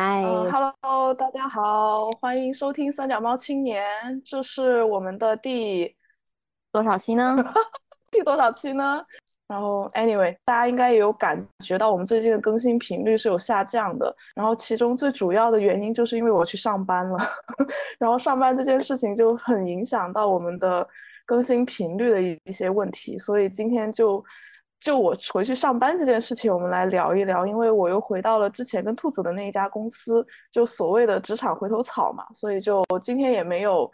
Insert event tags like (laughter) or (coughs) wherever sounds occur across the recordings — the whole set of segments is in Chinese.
嗨，Hello，大家好，欢迎收听三脚猫青年，这是我们的第多少期呢？(laughs) 第多少期呢？然后，Anyway，大家应该也有感觉到我们最近的更新频率是有下降的。然后，其中最主要的原因就是因为我去上班了，(laughs) 然后上班这件事情就很影响到我们的更新频率的一一些问题。所以今天就就我回去上班这件事情，我们来聊一聊。因为我又回到了之前跟兔子的那一家公司，就所谓的职场回头草嘛，所以就今天也没有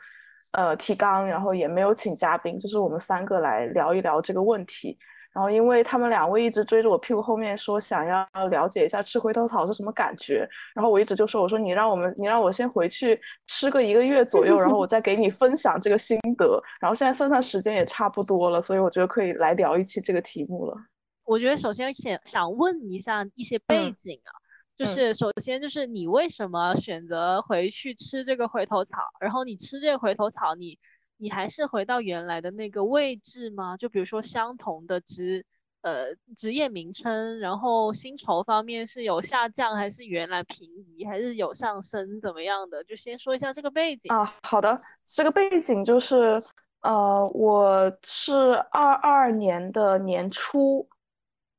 呃提纲，然后也没有请嘉宾，就是我们三个来聊一聊这个问题。然后，因为他们两位一直追着我屁股后面说想要了解一下吃回头草是什么感觉，然后我一直就说我说你让我们你让我先回去吃个一个月左右，然后我再给你分享这个心得。然后现在算算时间也差不多了，所以我觉得可以来聊一期这个题目了。我觉得首先想想问一下一些背景啊，就是首先就是你为什么选择回去吃这个回头草？然后你吃这个回头草，你。你还是回到原来的那个位置吗？就比如说相同的职，呃，职业名称，然后薪酬方面是有下降，还是原来平移，还是有上升，怎么样的？就先说一下这个背景啊。好的，这个背景就是，呃，我是二二年的年初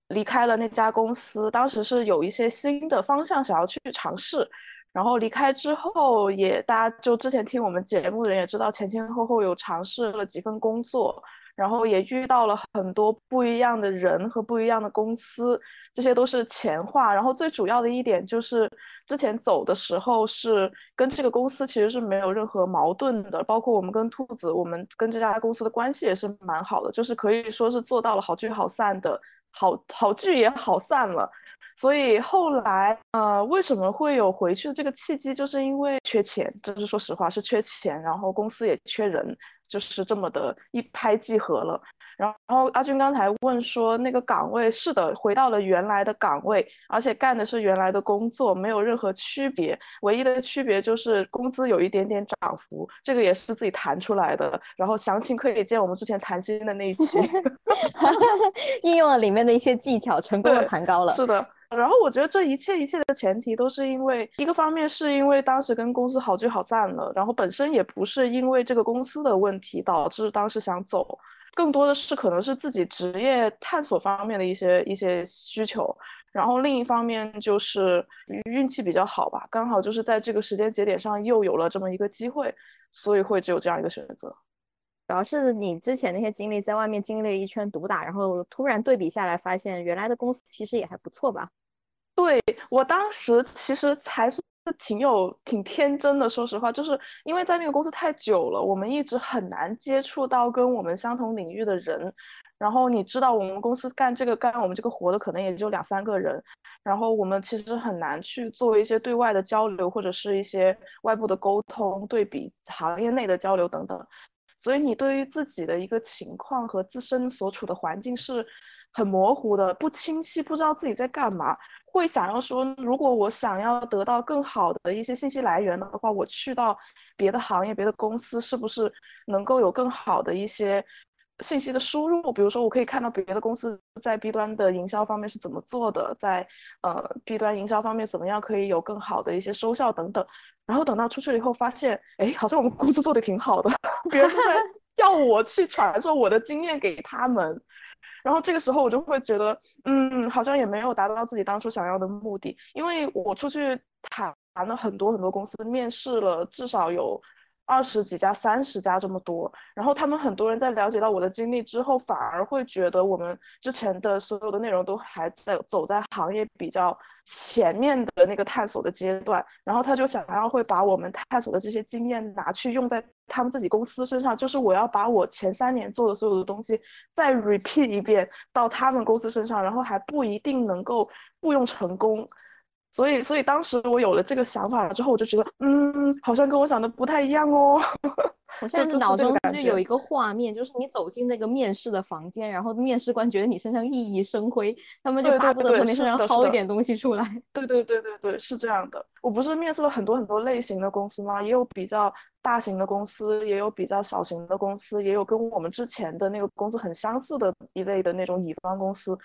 离开了那家公司，当时是有一些新的方向想要去尝试。然后离开之后，也大家就之前听我们节目的人也知道，前前后后有尝试了几份工作，然后也遇到了很多不一样的人和不一样的公司，这些都是前话。然后最主要的一点就是，之前走的时候是跟这个公司其实是没有任何矛盾的，包括我们跟兔子，我们跟这家公司的关系也是蛮好的，就是可以说是做到了好聚好散的，好好聚也好散了。所以后来，呃，为什么会有回去的这个契机？就是因为缺钱，就是说实话是缺钱，然后公司也缺人，就是这么的一拍即合了。然后，阿军刚才问说，那个岗位是的，回到了原来的岗位，而且干的是原来的工作，没有任何区别，唯一的区别就是工资有一点点涨幅，这个也是自己谈出来的。然后详情可以见我们之前谈薪的那一期 (laughs) (laughs) 运用了里面的一些技巧，成功的谈高了。是的。然后我觉得这一切一切的前提都是因为一个方面是因为当时跟公司好聚好散了，然后本身也不是因为这个公司的问题导致当时想走，更多的是可能是自己职业探索方面的一些一些需求。然后另一方面就是运气比较好吧，刚好就是在这个时间节点上又有了这么一个机会，所以会只有这样一个选择。主要是你之前那些经历，在外面经历了一圈毒打，然后突然对比下来，发现原来的公司其实也还不错吧？对我当时其实还是挺有挺天真的，说实话，就是因为在那个公司太久了，我们一直很难接触到跟我们相同领域的人。然后你知道，我们公司干这个干我们这个活的可能也就两三个人，然后我们其实很难去做一些对外的交流，或者是一些外部的沟通、对比行业内的交流等等。所以你对于自己的一个情况和自身所处的环境是很模糊的、不清晰，不知道自己在干嘛。会想要说，如果我想要得到更好的一些信息来源的话，我去到别的行业、别的公司，是不是能够有更好的一些信息的输入？比如说，我可以看到别的公司在 B 端的营销方面是怎么做的，在呃 B 端营销方面怎么样可以有更好的一些收效等等。然后等到出去了以后，发现，哎，好像我们公司做的挺好的，(laughs) 别人要我去传授我的经验给他们。然后这个时候我就会觉得，嗯，好像也没有达到自己当初想要的目的，因为我出去谈了很多很多公司，面试了至少有。二十几家、三十家这么多，然后他们很多人在了解到我的经历之后，反而会觉得我们之前的所有的内容都还在走在行业比较前面的那个探索的阶段，然后他就想要会把我们探索的这些经验拿去用在他们自己公司身上，就是我要把我前三年做的所有的东西再 repeat 一遍到他们公司身上，然后还不一定能够雇佣成功。所以，所以当时我有了这个想法之后，我就觉得，嗯，好像跟我想的不太一样哦。我现在脑中就有一个画面，就是你走进那个面试的房间，然后面试官觉得你身上熠熠生辉，他们就巴不得从你身上薅一点东西出来。(laughs) 对对对对对，是这样的。我不是面试了很多很多类型的公司吗？也有比较大型的公司，也有比较小型的公司，也有跟我们之前的那个公司很相似的一类的那种乙方公司。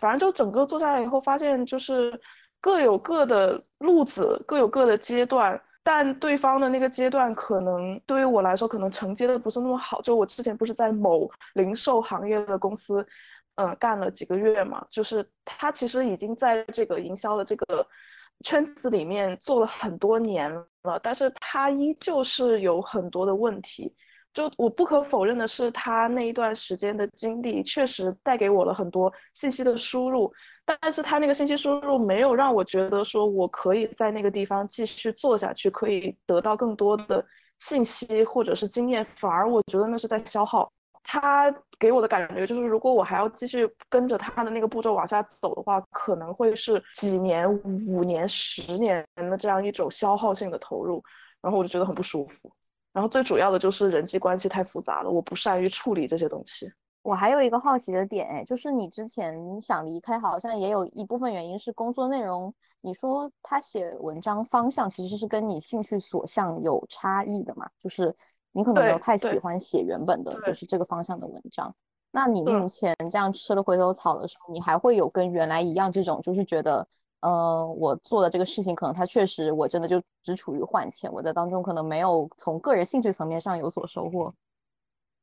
反正就整个做下来以后，发现就是。各有各的路子，各有各的阶段。但对方的那个阶段，可能对于我来说，可能承接的不是那么好。就我之前不是在某零售行业的公司，嗯，干了几个月嘛，就是他其实已经在这个营销的这个圈子里面做了很多年了，但是他依旧是有很多的问题。就我不可否认的是，他那一段时间的经历确实带给我了很多信息的输入。但是他那个信息输入没有让我觉得说我可以在那个地方继续做下去，可以得到更多的信息或者是经验，反而我觉得那是在消耗。他给我的感觉就是，如果我还要继续跟着他的那个步骤往下走的话，可能会是几年、五年、十年的这样一种消耗性的投入，然后我就觉得很不舒服。然后最主要的就是人际关系太复杂了，我不善于处理这些东西。我还有一个好奇的点，哎，就是你之前想离开，好像也有一部分原因是工作内容。你说他写文章方向其实是跟你兴趣所向有差异的嘛？就是你可能没有太喜欢写原本的，就是这个方向的文章。那你目前这样吃了回头草的时候，你还会有跟原来一样这种，就是觉得，呃，我做的这个事情可能它确实我真的就只处于换钱，我在当中可能没有从个人兴趣层面上有所收获。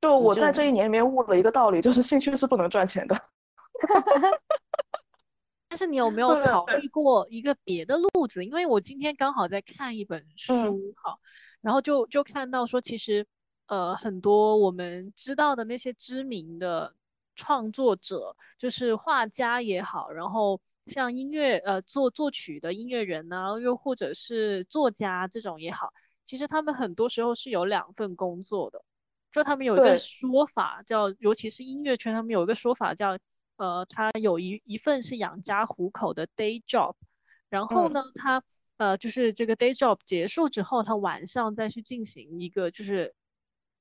就我在这一年里面悟了一个道理，就是兴趣是不能赚钱的。(laughs) 但是你有没有考虑过一个别的路子？因为我今天刚好在看一本书，哈，然后就就看到说，其实呃很多我们知道的那些知名的创作者，就是画家也好，然后像音乐呃作作曲的音乐人呢，又或者是作家这种也好，其实他们很多时候是有两份工作的。就他们有一个说法叫，尤其是音乐圈，他们有一个说法叫，呃，他有一一份是养家糊口的 day job，然后呢，他呃，就是这个 day job 结束之后，他晚上再去进行一个，就是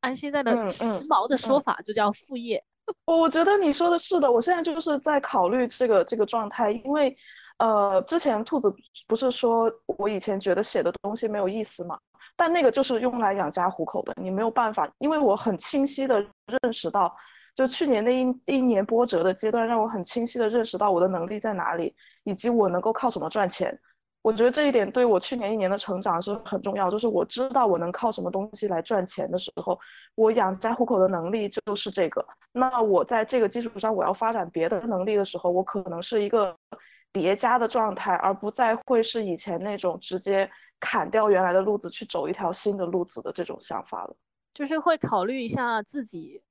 按现在的时髦的说法，就叫副业。(laughs) 我觉得你说的是的，我现在就是在考虑这个这个状态，因为呃，之前兔子不是说我以前觉得写的东西没有意思吗？但那个就是用来养家糊口的，你没有办法，因为我很清晰的认识到，就去年那一一年波折的阶段，让我很清晰的认识到我的能力在哪里，以及我能够靠什么赚钱。我觉得这一点对我去年一年的成长是很重要，就是我知道我能靠什么东西来赚钱的时候，我养家糊口的能力就是这个。那我在这个基础上，我要发展别的能力的时候，我可能是一个叠加的状态，而不再会是以前那种直接。砍掉原来的路子去走一条新的路子的这种想法了，就是会考虑一下自己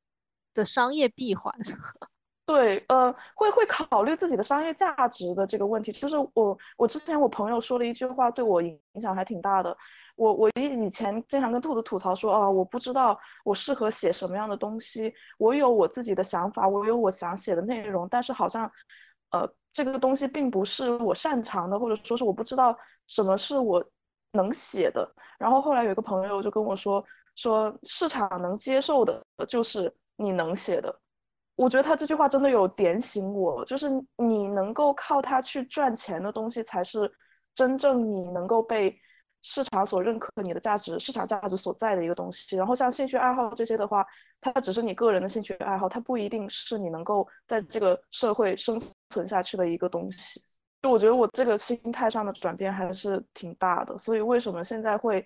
的商业闭环。(laughs) 对，呃，会会考虑自己的商业价值的这个问题。就是我我之前我朋友说了一句话，对我影响还挺大的。我我以以前经常跟兔子吐槽说啊，我不知道我适合写什么样的东西，我有我自己的想法，我有我想写的内容，但是好像呃这个东西并不是我擅长的，或者说是我不知道什么是我。能写的，然后后来有一个朋友就跟我说，说市场能接受的就是你能写的。我觉得他这句话真的有点醒我，就是你能够靠它去赚钱的东西，才是真正你能够被市场所认可你的价值，市场价值所在的一个东西。然后像兴趣爱好这些的话，它只是你个人的兴趣爱好，它不一定是你能够在这个社会生存下去的一个东西。就我觉得我这个心态上的转变还是挺大的，所以为什么现在会，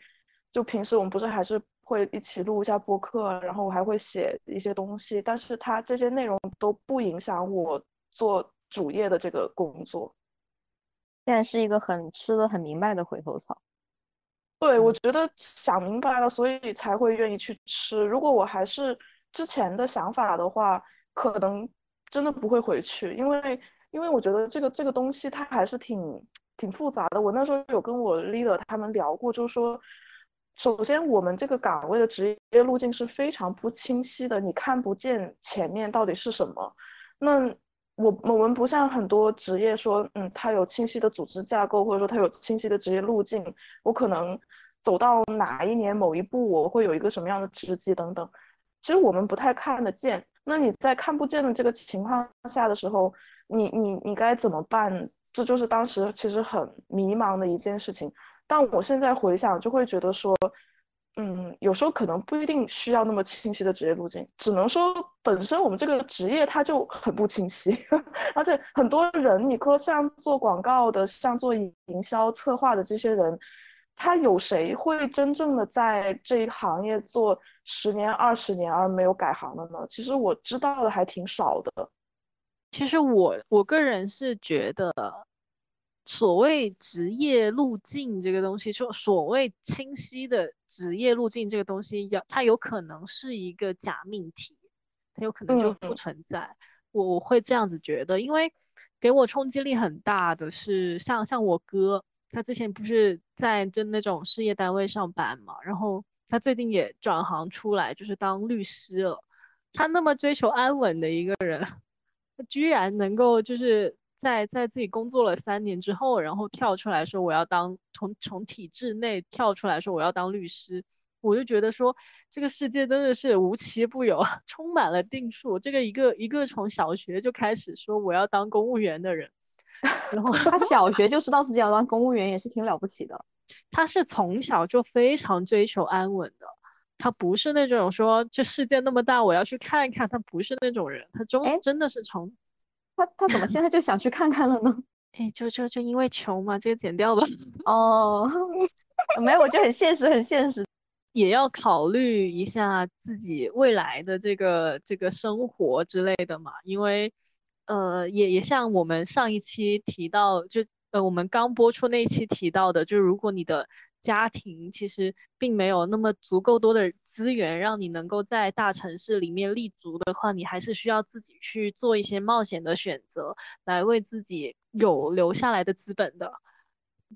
就平时我们不是还是会一起录一下播客，然后我还会写一些东西，但是它这些内容都不影响我做主业的这个工作。现在是一个很吃的很明白的回头草。对，我觉得想明白了，所以才会愿意去吃。如果我还是之前的想法的话，可能真的不会回去，因为。因为我觉得这个这个东西它还是挺挺复杂的。我那时候有跟我 leader 他们聊过，就是说，首先我们这个岗位的职业路径是非常不清晰的，你看不见前面到底是什么。那我我们不像很多职业说，嗯，它有清晰的组织架构，或者说它有清晰的职业路径。我可能走到哪一年某一步，我会有一个什么样的职级等等。其实我们不太看得见。那你在看不见的这个情况下的时候，你你你该怎么办？这就是当时其实很迷茫的一件事情。但我现在回想，就会觉得说，嗯，有时候可能不一定需要那么清晰的职业路径，只能说本身我们这个职业它就很不清晰，(laughs) 而且很多人，你说像做广告的，像做营销策划的这些人，他有谁会真正的在这一行业做十年、二十年而没有改行的呢？其实我知道的还挺少的。其实我我个人是觉得。所谓职业路径这个东西，说所谓清晰的职业路径这个东西，要它有可能是一个假命题，它有可能就不存在。我我会这样子觉得，因为给我冲击力很大的是，像像我哥，他之前不是在就那种事业单位上班嘛，然后他最近也转行出来，就是当律师了。他那么追求安稳的一个人，他居然能够就是。在在自己工作了三年之后，然后跳出来说我要当从从体制内跳出来说我要当律师，我就觉得说这个世界真的是无奇不有，(laughs) 充满了定数。这个一个一个从小学就开始说我要当公务员的人，然后他小学就知道自己要当公务员，也是挺了不起的。(laughs) 他是从小就非常追求安稳的，他不是那种说这世界那么大我要去看一看，他不是那种人，他中真的是从。他他怎么现在就想去看看了呢？(laughs) 哎，就就就因为穷嘛，这个剪掉吧。(laughs) 哦，没有，我就很现实，很现实，也要考虑一下自己未来的这个这个生活之类的嘛。因为，呃，也也像我们上一期提到，就呃我们刚播出那一期提到的，就是如果你的。家庭其实并没有那么足够多的资源，让你能够在大城市里面立足的话，你还是需要自己去做一些冒险的选择，来为自己有留下来的资本的。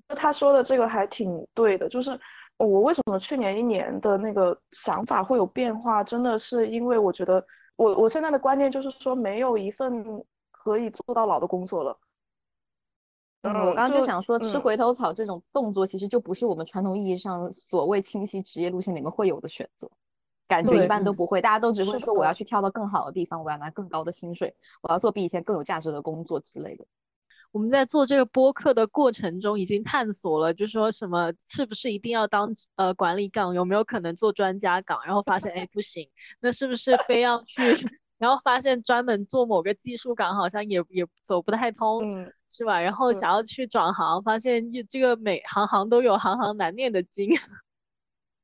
他说的这个还挺对的，就是我为什么去年一年的那个想法会有变化，真的是因为我觉得我我现在的观念就是说，没有一份可以做到老的工作了。我刚刚就想说，吃回头草这种动作，其实就不是我们传统意义上所谓清晰职业路线里面会有的选择，感觉一般都不会，大家都只会说我要去跳到更好的地方，我要拿更高的薪水，我要做比以前更有价值的工作之类的。我们在做这个播客的过程中，已经探索了，就说什么是不是一定要当呃管理岗，有没有可能做专家岗，然后发现哎不行，那是不是非要去，然后发现专门做某个技术岗好像也也走不太通。是吧？然后想要去转行，发现这个每行行都有行行难念的经。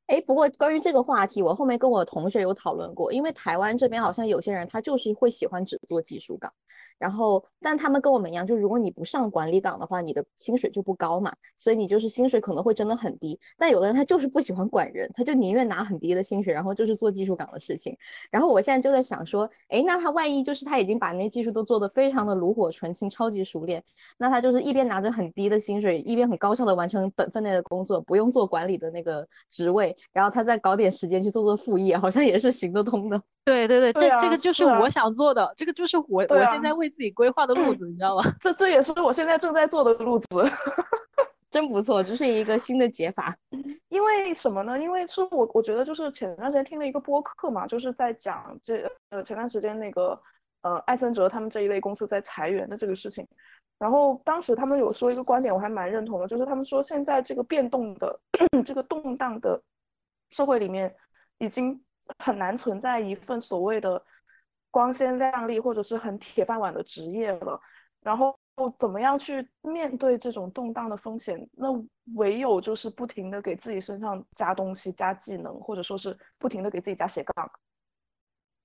哎，不过关于这个话题，我后面跟我同学有讨论过，因为台湾这边好像有些人他就是会喜欢只做技术岗，然后但他们跟我们一样，就如果你不上管理岗的话，你的薪水就不高嘛，所以你就是薪水可能会真的很低。但有的人他就是不喜欢管人，他就宁愿拿很低的薪水，然后就是做技术岗的事情。然后我现在就在想说，哎，那他万一就是他已经把那些技术都做得非常的炉火纯青、超级熟练，那他就是一边拿着很低的薪水，一边很高效的完成本分内的工作，不用做管理的那个职位。然后他再搞点时间去做做副业，好像也是行得通的。对对对，这这个就是我想做的，这个就是我我现在为自己规划的路子，你知道吗？(laughs) 这这也是我现在正在做的路子，(laughs) 真不错，这是一个新的解法。(laughs) 因为什么呢？因为是我我觉得就是前段时间听了一个播客嘛，就是在讲这呃前段时间那个呃艾森哲他们这一类公司在裁员的这个事情。然后当时他们有说一个观点，我还蛮认同的，就是他们说现在这个变动的 (coughs) 这个动荡的社会里面，已经很难存在一份所谓的光鲜亮丽或者是很铁饭碗的职业了。然后怎么样去面对这种动荡的风险？那唯有就是不停的给自己身上加东西、加技能，或者说是不停的给自己加斜杠，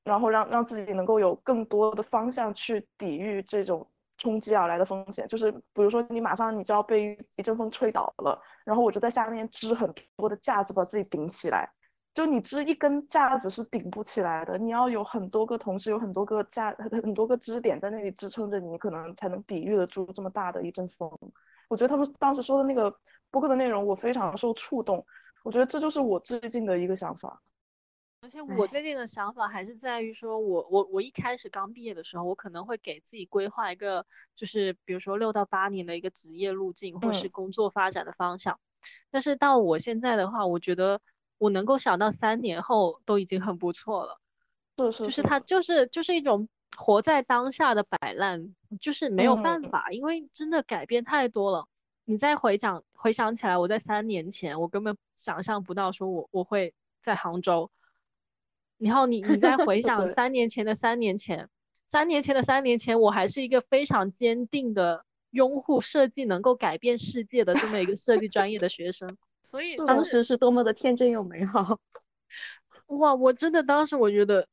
然后让让自己能够有更多的方向去抵御这种。冲击而来的风险，就是比如说你马上你就要被一阵风吹倒了，然后我就在下面支很多的架子把自己顶起来。就你支一根架子是顶不起来的，你要有很多个同事，有很多个架，很多个支点在那里支撑着你，可能才能抵御得住这么大的一阵风。我觉得他们当时说的那个播客的内容，我非常受触动。我觉得这就是我最近的一个想法。而且我最近的想法还是在于说，我我我一开始刚毕业的时候，我可能会给自己规划一个，就是比如说六到八年的一个职业路径，或是工作发展的方向。但是到我现在的话，我觉得我能够想到三年后都已经很不错了。(laughs) 是是，就是它就是就是一种活在当下的摆烂，就是没有办法，因为真的改变太多了。你再回想回想起来，我在三年前，我根本想象不到说我我会在杭州。然后你你再回想三年前的三年前，三年前的三年前，我还是一个非常坚定的拥护设计能够改变世界的这么一个设计专业的学生。所以当时是多么的天真又美好。(laughs) 哇，我真的当时我觉得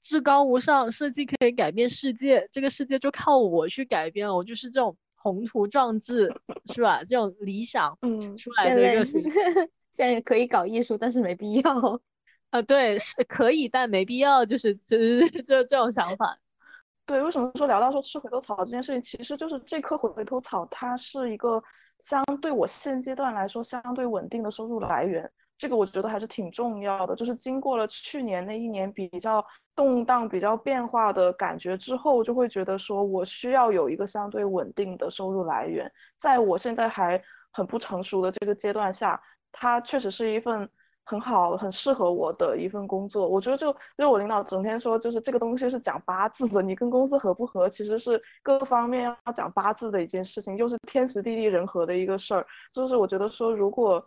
至高无上，设计可以改变世界，这个世界就靠我去改变了。我就是这种宏图壮志，是吧？这种理想，嗯，出来的一个 (laughs) 现在可以搞艺术，但是没必要。啊，对，是可以，但没必要，就是就是 (laughs) 这这种想法。对，为什么说聊到说吃回头草这件事情，其实就是这颗回头草，它是一个相对我现阶段来说相对稳定的收入来源。这个我觉得还是挺重要的，就是经过了去年那一年比较动荡、比较变化的感觉之后，就会觉得说我需要有一个相对稳定的收入来源。在我现在还很不成熟的这个阶段下，它确实是一份很好、很适合我的一份工作。我觉得就就我领导整天说，就是这个东西是讲八字的，你跟公司合不合，其实是各方面要讲八字的一件事情，又是天时地利人和的一个事儿。就是我觉得说，如果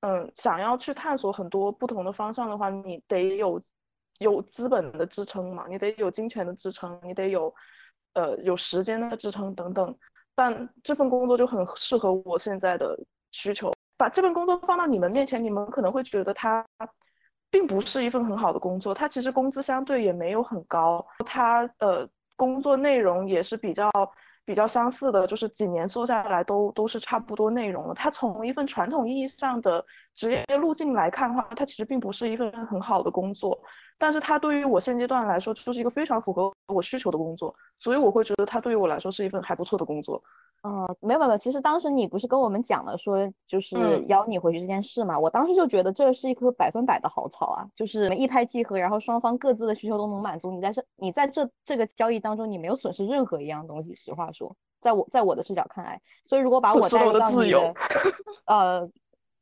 嗯，想要去探索很多不同的方向的话，你得有有资本的支撑嘛，你得有金钱的支撑，你得有呃有时间的支撑等等。但这份工作就很适合我现在的需求。把这份工作放到你们面前，你们可能会觉得它并不是一份很好的工作，它其实工资相对也没有很高，它呃工作内容也是比较。比较相似的，就是几年做下来都都是差不多内容了。它从一份传统意义上的职业路径来看的话，它其实并不是一份很好的工作。但是它对于我现阶段来说，就是一个非常符合我需求的工作，所以我会觉得它对于我来说是一份还不错的工作。嗯，没有没有，其实当时你不是跟我们讲了说，就是邀你回去这件事嘛？我当时就觉得这是一棵百分百的好草啊，就是一拍即合，然后双方各自的需求都能满足。你在这，你在这这个交易当中，你没有损失任何一样东西。实话说，在我在我的视角看来，所以如果把我带入到你的，(laughs) 呃。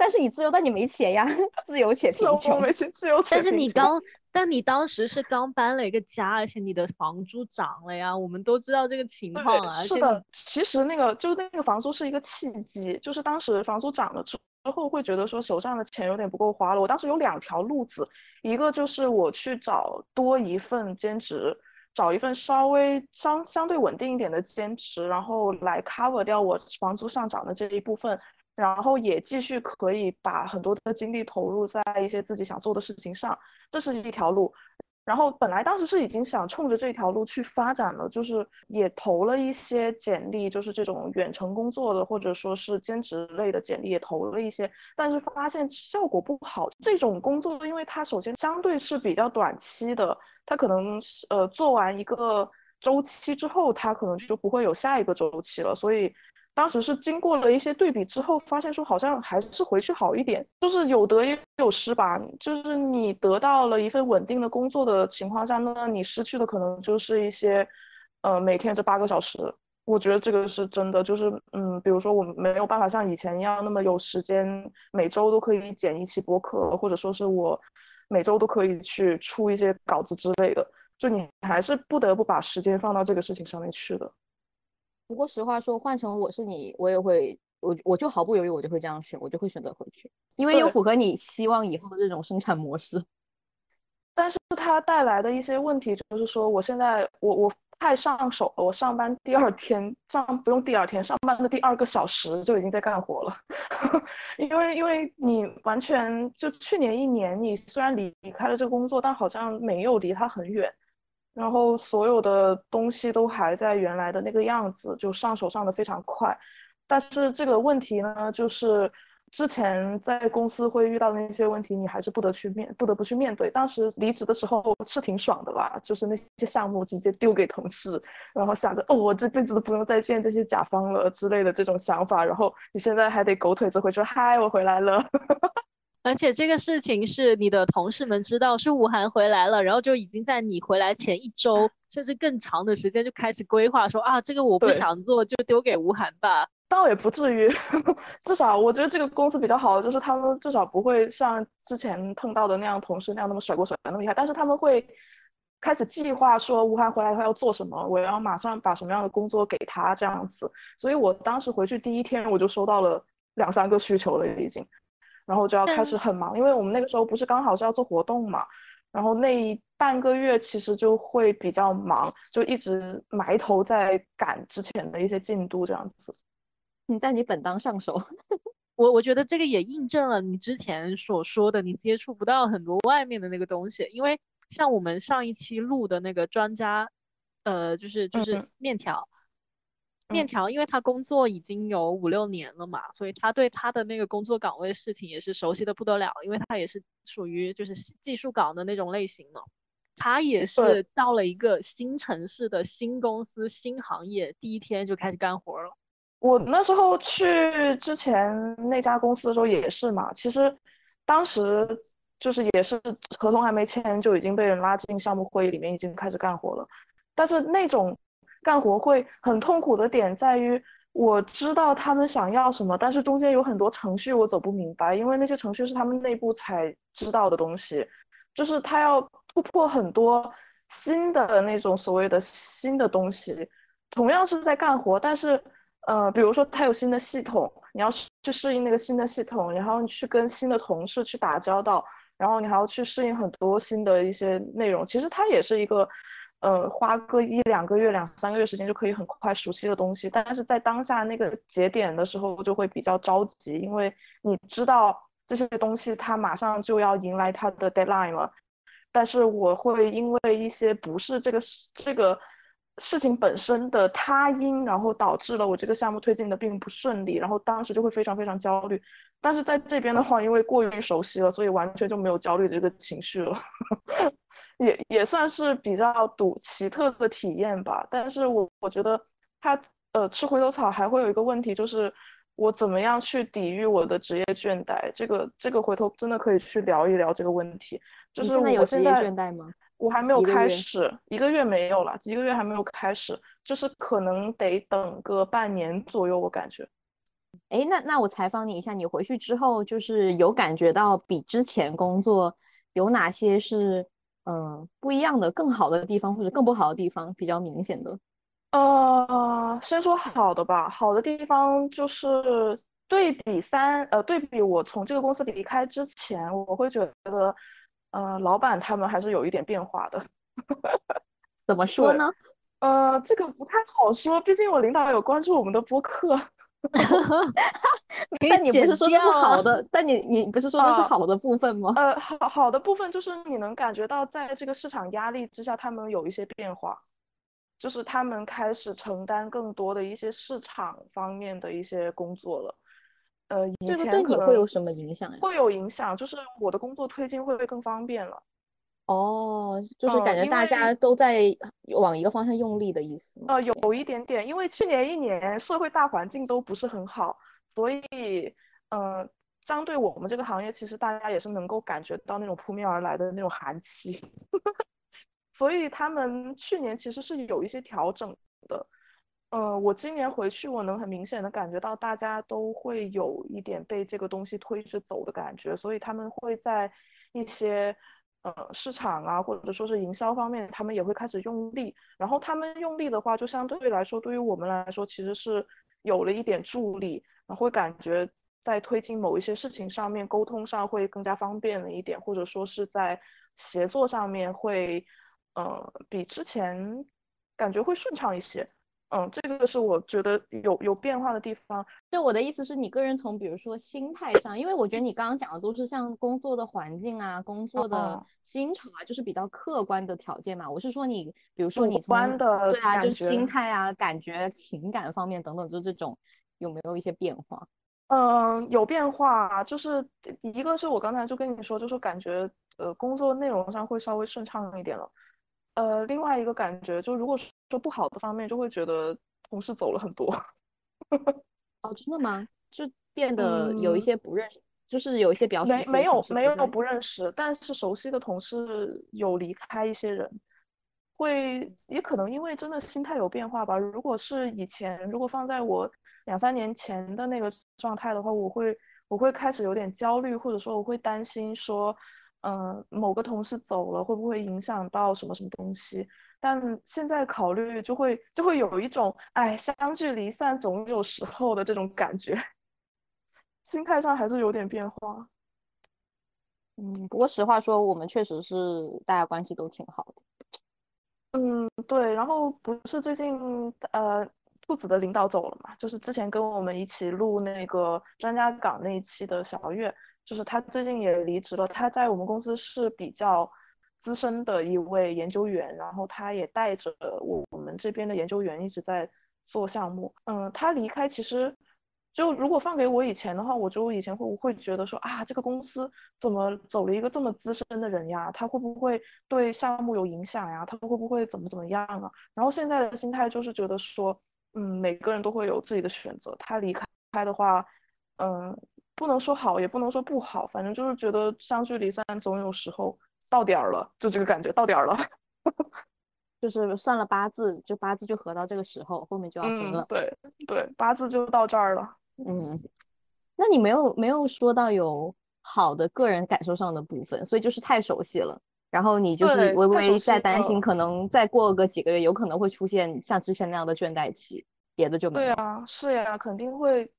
但是你自由，但你没钱呀，(laughs) 自由且贫穷。没钱，自由 (laughs) 且但是你刚，但你当时是刚搬了一个家，而且你的房租涨了呀。我们都知道这个情况啊。是的，其实那个就是那个房租是一个契机，就是当时房租涨了之之后，会觉得说手上的钱有点不够花了。我当时有两条路子，一个就是我去找多一份兼职，找一份稍微相相对稳定一点的兼职，然后来 cover 掉我房租上涨的这一部分。然后也继续可以把很多的精力投入在一些自己想做的事情上，这是一条路。然后本来当时是已经想冲着这条路去发展了，就是也投了一些简历，就是这种远程工作的或者说是兼职类的简历也投了一些，但是发现效果不好。这种工作，因为它首先相对是比较短期的，它可能呃做完一个周期之后，它可能就不会有下一个周期了，所以。当时是经过了一些对比之后，发现说好像还是回去好一点，就是有得也有失吧。就是你得到了一份稳定的工作的情况下，那你失去的可能就是一些，呃，每天这八个小时。我觉得这个是真的，就是嗯，比如说我没有办法像以前一样那么有时间，每周都可以剪一期播客，或者说是我每周都可以去出一些稿子之类的。就你还是不得不把时间放到这个事情上面去的。不过实话说，换成我是你，我也会，我我就毫不犹豫，我就会这样选，我就会选择回去，因为又符合你希望以后的这种生产模式。但是它带来的一些问题就是说，我现在我我太上手了，我上班第二天上不用第二天上班的第二个小时就已经在干活了，(laughs) 因为因为你完全就去年一年，你虽然离离开了这个工作，但好像没有离它很远。然后所有的东西都还在原来的那个样子，就上手上的非常快。但是这个问题呢，就是之前在公司会遇到的那些问题，你还是不得去面，不得不去面对。当时离职的时候是挺爽的吧，就是那些项目直接丢给同事，然后想着哦，我这辈子都不用再见这些甲方了之类的这种想法。然后你现在还得狗腿子回去，嗨，我回来了。(laughs) 而且这个事情是你的同事们知道是吴涵回来了，然后就已经在你回来前一周甚至更长的时间就开始规划说啊，这个我不想做，就丢给吴涵吧。倒也不至于，(laughs) 至少我觉得这个公司比较好，就是他们至少不会像之前碰到的那样同事那样那么甩锅甩的那么厉害，但是他们会开始计划说吴涵回来以后要做什么，我要马上把什么样的工作给他这样子。所以我当时回去第一天我就收到了两三个需求了已经，然后就要开始很忙，因为我们那个时候不是刚好是要做活动嘛，然后那半个月其实就会比较忙，就一直埋头在赶之前的一些进度这样子。你但你本当上手。(laughs) 我我觉得这个也印证了你之前所说的，你接触不到很多外面的那个东西。因为像我们上一期录的那个专家，呃，就是就是面条，面条，因为他工作已经有五六年了嘛，所以他对他的那个工作岗位事情也是熟悉的不得了。因为他也是属于就是技术岗的那种类型的，他也是到了一个新城市的新公司、新行业，第一天就开始干活了。我那时候去之前那家公司的时候也是嘛，其实当时就是也是合同还没签就已经被人拉进项目会议里面，已经开始干活了。但是那种干活会很痛苦的点在于，我知道他们想要什么，但是中间有很多程序我走不明白，因为那些程序是他们内部才知道的东西，就是他要突破很多新的那种所谓的新的东西，同样是在干活，但是。呃，比如说他有新的系统，你要去适应那个新的系统，然后你去跟新的同事去打交道，然后你还要去适应很多新的一些内容。其实它也是一个，呃，花个一两个月、两三个月时间就可以很快熟悉的东西。但是在当下那个节点的时候，就会比较着急，因为你知道这些东西它马上就要迎来它的 deadline 了。但是我会因为一些不是这个这个。事情本身的他因，然后导致了我这个项目推进的并不顺利，然后当时就会非常非常焦虑。但是在这边的话，因为过于熟悉了，所以完全就没有焦虑这个情绪了，(laughs) 也也算是比较独奇特的体验吧。但是我我觉得他呃吃回头草还会有一个问题，就是我怎么样去抵御我的职业倦怠？这个这个回头真的可以去聊一聊这个问题。就是我现在有职业倦怠吗？我还没有开始，一个月没有了，一个月还没有开始，就是可能得等个半年左右，我感觉。哎，那那我采访你一下，你回去之后就是有感觉到比之前工作有哪些是嗯不一样的、更好的地方，或者更不好的地方比较明显的？呃，先说好的吧，好的地方就是对比三，呃，对比我从这个公司离开之前，我会觉得。呃，老板他们还是有一点变化的，(laughs) 怎么说呢？呃，这个不太好说，毕竟我领导有关注我们的播客。(laughs) 但你不是说这是好的？但你你不是说这是好的部分吗？呃，好好的部分就是你能感觉到，在这个市场压力之下，他们有一些变化，就是他们开始承担更多的一些市场方面的一些工作了。呃，这个对你会有什么影响呀？会有影响，就是我的工作推进会更方便了。哦，就是感觉大家都在往一个方向用力的意思。呃，有有一点点，因为去年一年社会大环境都不是很好，所以，呃，相对我们这个行业，其实大家也是能够感觉到那种扑面而来的那种寒气，(laughs) 所以他们去年其实是有一些调整的。呃，我今年回去，我能很明显的感觉到大家都会有一点被这个东西推着走的感觉，所以他们会在一些呃市场啊，或者说是营销方面，他们也会开始用力。然后他们用力的话，就相对来说，对于我们来说，其实是有了一点助力，然后会感觉在推进某一些事情上面，沟通上会更加方便了一点，或者说是在协作上面会呃比之前感觉会顺畅一些。嗯，这个是我觉得有有变化的地方。就我的意思是你个人从比如说心态上，因为我觉得你刚刚讲的都是像工作的环境啊、工作的薪酬啊，就是比较客观的条件嘛。我是说你，比如说你从的对啊，就是心态啊、感觉、情感方面等等，就这种有没有一些变化？嗯，有变化，就是一个是我刚才就跟你说，就是感觉呃工作内容上会稍微顺畅一点了。呃，另外一个感觉就，如果说不好的方面，就会觉得同事走了很多。哦，真的吗？就变得有一些不认识，就是有一些比较没没有没有不认识，但是熟悉的同事有离开一些人，会也可能因为真的心态有变化吧。如果是以前，如果放在我两三年前的那个状态的话，我会我会开始有点焦虑，或者说我会担心说。嗯，某个同事走了，会不会影响到什么什么东西？但现在考虑就会就会有一种，哎，相聚离散总有时候的这种感觉，(laughs) 心态上还是有点变化。嗯，不过实话说，我们确实是大家关系都挺好的。嗯，对。然后不是最近呃，兔子的领导走了嘛？就是之前跟我们一起录那个专家岗那一期的小月，就是他最近也离职了。他在我们公司是比较资深的一位研究员，然后他也带着我我们这边的研究员一直在做项目。嗯，他离开其实。就如果放给我以前的话，我就以前会会觉得说啊，这个公司怎么走了一个这么资深的人呀？他会不会对项目有影响呀？他会不会怎么怎么样啊？然后现在的心态就是觉得说，嗯，每个人都会有自己的选择。他离开的话，嗯，不能说好，也不能说不好，反正就是觉得相聚离散总有时候到点儿了，就这个感觉到点儿了，(laughs) 就是算了八字，就八字就合到这个时候，后面就要分了。对对，八字就到这儿了。嗯，那你没有没有说到有好的个人感受上的部分，所以就是太熟悉了。然后你就是微微在担心，可能再过个几个月，有可能会出现像之前那样的倦怠期。别的就没有。对啊，是呀，肯定会，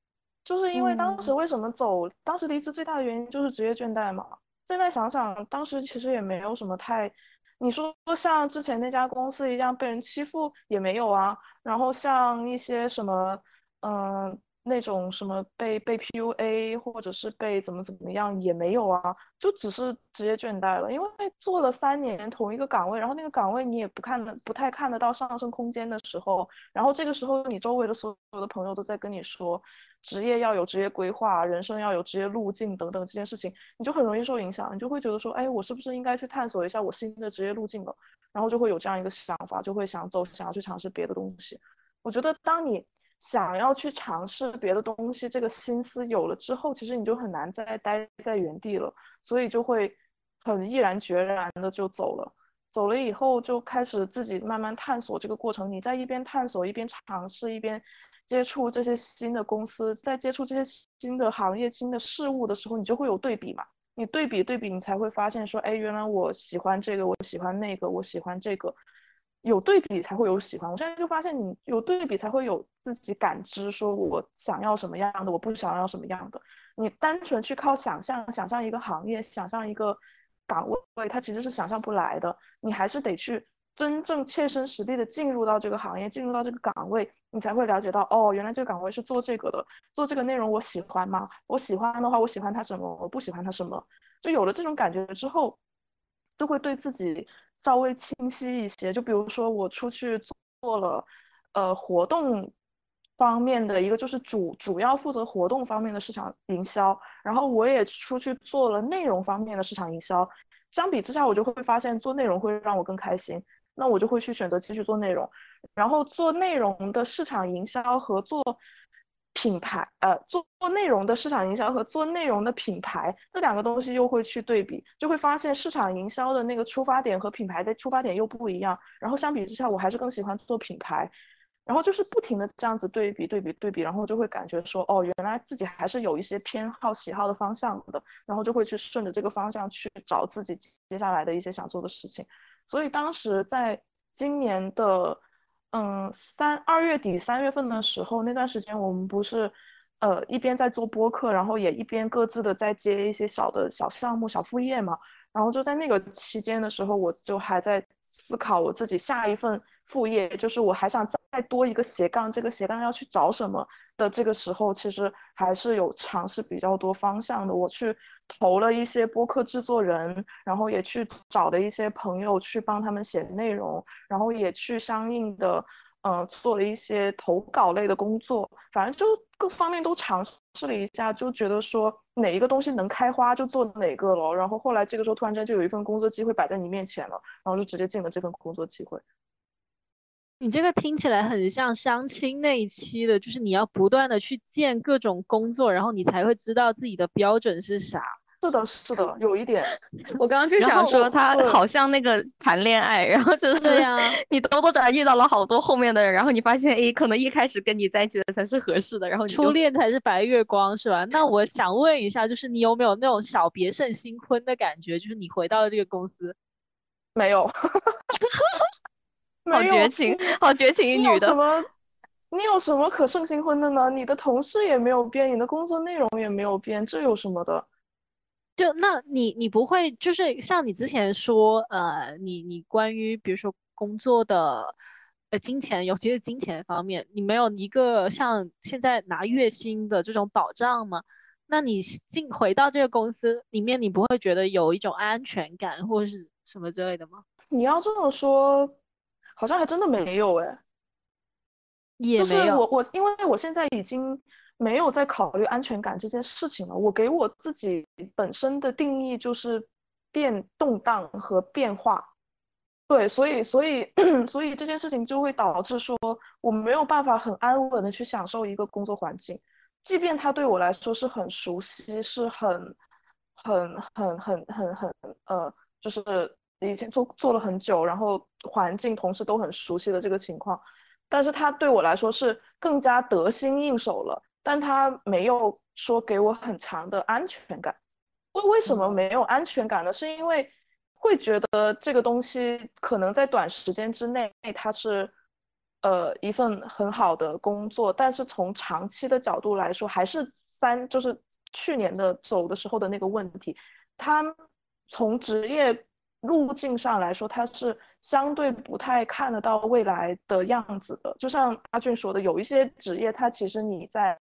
就是因为当时为什么走，当时离职最大的原因就是职业倦怠嘛。现在想想，当时其实也没有什么太，你说像之前那家公司一样被人欺负也没有啊。然后像一些什么，嗯。那种什么被被 PUA 或者是被怎么怎么样也没有啊，就只是职业倦怠了。因为做了三年同一个岗位，然后那个岗位你也不看不太看得到上升空间的时候，然后这个时候你周围的所有的朋友都在跟你说，职业要有职业规划，人生要有职业路径等等这件事情，你就很容易受影响，你就会觉得说，哎，我是不是应该去探索一下我新的职业路径了？然后就会有这样一个想法，就会想走，想要去尝试别的东西。我觉得当你。想要去尝试别的东西，这个心思有了之后，其实你就很难再待在原地了，所以就会很毅然决然的就走了。走了以后，就开始自己慢慢探索这个过程。你在一边探索，一边尝试，一边接触这些新的公司，在接触这些新的行业、新的事物的时候，你就会有对比嘛？你对比对比，你才会发现说，哎，原来我喜欢这个，我喜欢那个，我喜欢这个。有对比才会有喜欢。我现在就发现，你有对比才会有自己感知，说我想要什么样的，我不想要什么样的。你单纯去靠想象，想象一个行业，想象一个岗位，它其实是想象不来的。你还是得去真正切身实地的进入到这个行业，进入到这个岗位，你才会了解到，哦，原来这个岗位是做这个的，做这个内容我喜欢吗？我喜欢的话，我喜欢它什么？我不喜欢它什么？就有了这种感觉之后，就会对自己。稍微清晰一些，就比如说我出去做了，呃，活动方面的一个，就是主主要负责活动方面的市场营销，然后我也出去做了内容方面的市场营销。相比之下，我就会发现做内容会让我更开心，那我就会去选择继续做内容，然后做内容的市场营销和做。品牌，呃，做做内容的市场营销和做内容的品牌，这两个东西又会去对比，就会发现市场营销的那个出发点和品牌的出发点又不一样。然后相比之下，我还是更喜欢做品牌。然后就是不停的这样子对比、对比、对比，然后就会感觉说，哦，原来自己还是有一些偏好、喜好的方向的。然后就会去顺着这个方向去找自己接下来的一些想做的事情。所以当时在今年的。嗯，三二月底三月份的时候，那段时间我们不是，呃，一边在做播客，然后也一边各自的在接一些小的小项目、小副业嘛。然后就在那个期间的时候，我就还在思考我自己下一份副业，就是我还想再多一个斜杠，这个斜杠要去找什么的这个时候，其实还是有尝试比较多方向的。我去投了一些播客制作人，然后也去找的一些朋友去帮他们写内容，然后也去相应的。嗯，做了一些投稿类的工作，反正就各方面都尝试了一下，就觉得说哪一个东西能开花就做哪个了。然后后来这个时候突然间就有一份工作机会摆在你面前了，然后就直接进了这份工作机会。你这个听起来很像相亲那一期的，就是你要不断的去见各种工作，然后你才会知道自己的标准是啥。是的，是的，有一点。(laughs) 我刚刚就想说，他好像那个谈恋爱，然后就是 (laughs) 你兜兜转遇到了好多后面的人，然后你发现，哎，可能一开始跟你在一起的才是合适的，然后初恋才是白月光，是吧？那我想问一下，就是你有没有那种小别胜新婚的感觉？就是你回到了这个公司，没有，(laughs) 好绝情，好绝情一女的。什么？你有什么可胜新婚的呢？你的同事也没有变，你的工作内容也没有变，这有什么的？就那你你不会就是像你之前说，呃，你你关于比如说工作的呃金钱，尤其是金钱方面，你没有一个像现在拿月薪的这种保障吗？那你进回到这个公司里面，你不会觉得有一种安全感或者是什么之类的吗？你要这么说，好像还真的没有哎，也没有。我我因为我现在已经。没有在考虑安全感这件事情了。我给我自己本身的定义就是变动荡和变化，对，所以所以 (clears throat) 所以这件事情就会导致说我没有办法很安稳的去享受一个工作环境，即便它对我来说是很熟悉，是很很很很很很呃，就是以前做做了很久，然后环境同事都很熟悉的这个情况，但是他对我来说是更加得心应手了。但他没有说给我很强的安全感。为为什么没有安全感呢？是因为会觉得这个东西可能在短时间之内它是呃一份很好的工作，但是从长期的角度来说，还是三就是去年的走的时候的那个问题。他从职业路径上来说，它是。相对不太看得到未来的样子的，就像阿俊说的，有一些职业，它其实你在，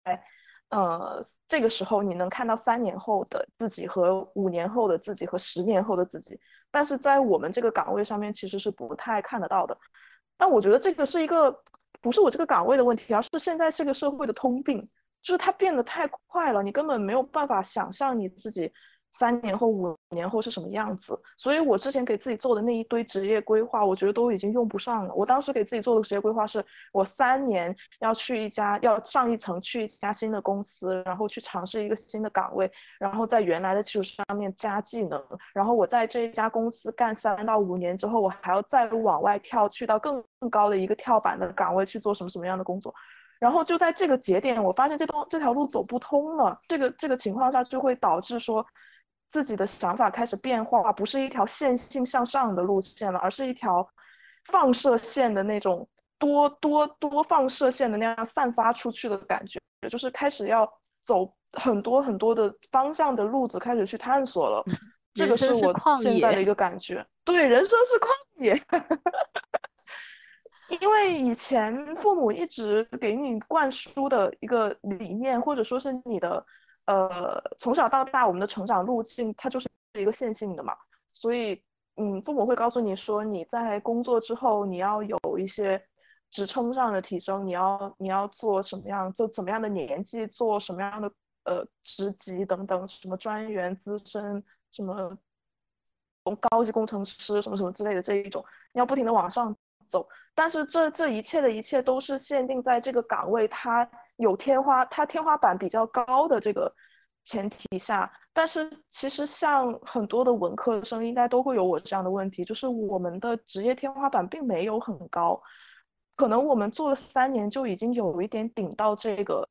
呃，这个时候你能看到三年后的自己和五年后的自己和十年后的自己，但是在我们这个岗位上面其实是不太看得到的。但我觉得这个是一个不是我这个岗位的问题，而是现在这个社会的通病，就是它变得太快了，你根本没有办法想象你自己。三年后、五年后是什么样子？所以我之前给自己做的那一堆职业规划，我觉得都已经用不上了。我当时给自己做的职业规划是，我三年要去一家，要上一层，去一家新的公司，然后去尝试一个新的岗位，然后在原来的基础上面加技能，然后我在这一家公司干三到五年之后，我还要再往外跳，去到更高的一个跳板的岗位去做什么什么样的工作。然后就在这个节点，我发现这东这条路走不通了。这个这个情况下就会导致说。自己的想法开始变化，不是一条线性向上的路线了，而是一条放射线的那种多多多放射线的那样散发出去的感觉，就是开始要走很多很多的方向的路子，开始去探索了。(laughs) 这个是我现在的一个感觉。对，人生是旷野。(laughs) 因为以前父母一直给你灌输的一个理念，或者说是你的。呃，从小到大，我们的成长路径它就是一个线性的嘛，所以，嗯，父母会告诉你说，你在工作之后，你要有一些职称上的提升，你要你要做什么样，就怎么样的年纪，做什么样的呃职级等等，什么专员、资深，什么高级工程师，什么什么之类的这一种，你要不停的往上走，但是这这一切的一切都是限定在这个岗位它。有天花，它天花板比较高的这个前提下，但是其实像很多的文科生应该都会有我这样的问题，就是我们的职业天花板并没有很高，可能我们做了三年就已经有一点顶到这个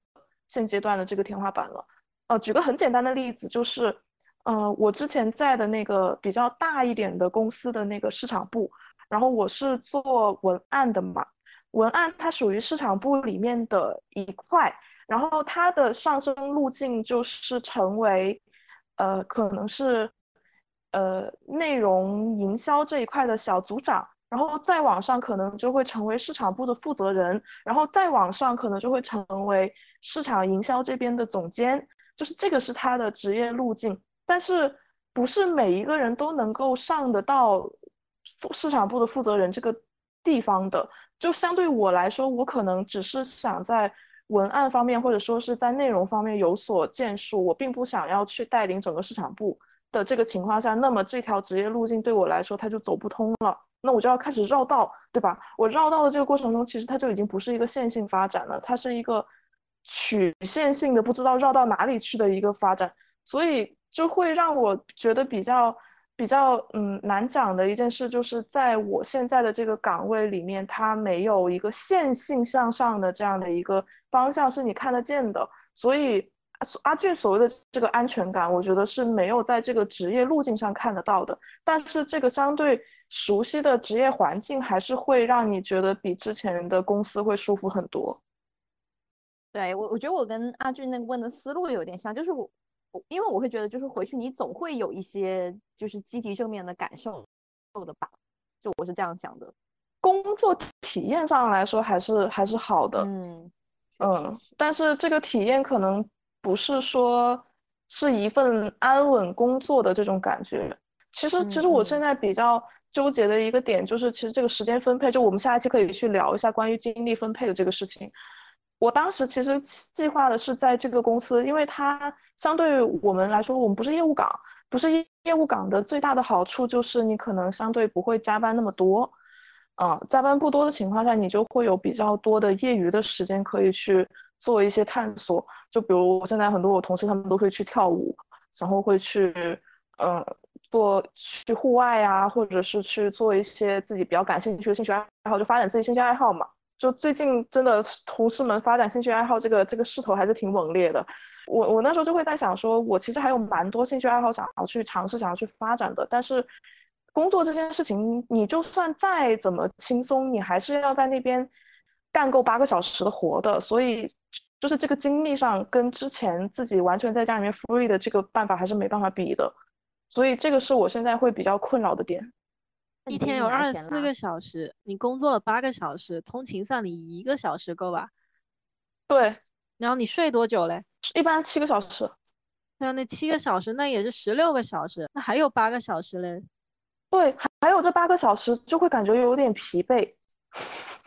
现阶段的这个天花板了。呃，举个很简单的例子，就是，呃，我之前在的那个比较大一点的公司的那个市场部，然后我是做文案的嘛。文案它属于市场部里面的一块，然后它的上升路径就是成为，呃，可能是，呃，内容营销这一块的小组长，然后再往上可能就会成为市场部的负责人，然后再往上可能就会成为市场营销这边的总监，就是这个是他的职业路径，但是不是每一个人都能够上得到市场部的负责人这个地方的。就相对我来说，我可能只是想在文案方面，或者说是在内容方面有所建树，我并不想要去带领整个市场部的这个情况下，那么这条职业路径对我来说它就走不通了，那我就要开始绕道，对吧？我绕道的这个过程中，其实它就已经不是一个线性发展了，它是一个曲线性的，不知道绕到哪里去的一个发展，所以就会让我觉得比较比较嗯难讲的一件事，就是在我现在的这个岗位里面，它没有一个线性向上的这样的一个方向是你看得见的，所以阿俊所谓的这个安全感，我觉得是没有在这个职业路径上看得到的。但是这个相对熟悉的职业环境，还是会让你觉得比之前的公司会舒服很多。对我，我觉得我跟阿俊那个问的思路有点像，就是我。因为我会觉得，就是回去你总会有一些就是积极正面的感受的吧，就我是这样想的。工作体验上来说，还是还是好的。嗯嗯，但是这个体验可能不是说是一份安稳工作的这种感觉。其实，其实我现在比较纠结的一个点就是，其实这个时间分配，就我们下一期可以去聊一下关于精力分配的这个事情。我当时其实计划的是在这个公司，因为它相对我们来说，我们不是业务岗，不是业务岗的最大的好处就是你可能相对不会加班那么多，啊，加班不多的情况下，你就会有比较多的业余的时间可以去做一些探索。就比如现在很多我同事他们都会去跳舞，然后会去，嗯，做去户外呀，或者是去做一些自己比较感兴趣的兴趣爱好，就发展自己兴趣爱好嘛。就最近真的同事们发展兴趣爱好，这个这个势头还是挺猛烈的。我我那时候就会在想，说我其实还有蛮多兴趣爱好想要去尝试、想要去发展的。但是工作这件事情，你就算再怎么轻松，你还是要在那边干够八个小时的活的。所以就是这个精力上，跟之前自己完全在家里面 free 的这个办法还是没办法比的。所以这个是我现在会比较困扰的点。一天有二十四个小时，你工作了八个小时，通勤算你一个小时够吧？对。然后你睡多久嘞？一般七个小时。那那七个小时，那也是十六个小时，那还有八个小时嘞。对，还有这八个小时就会感觉有点疲惫。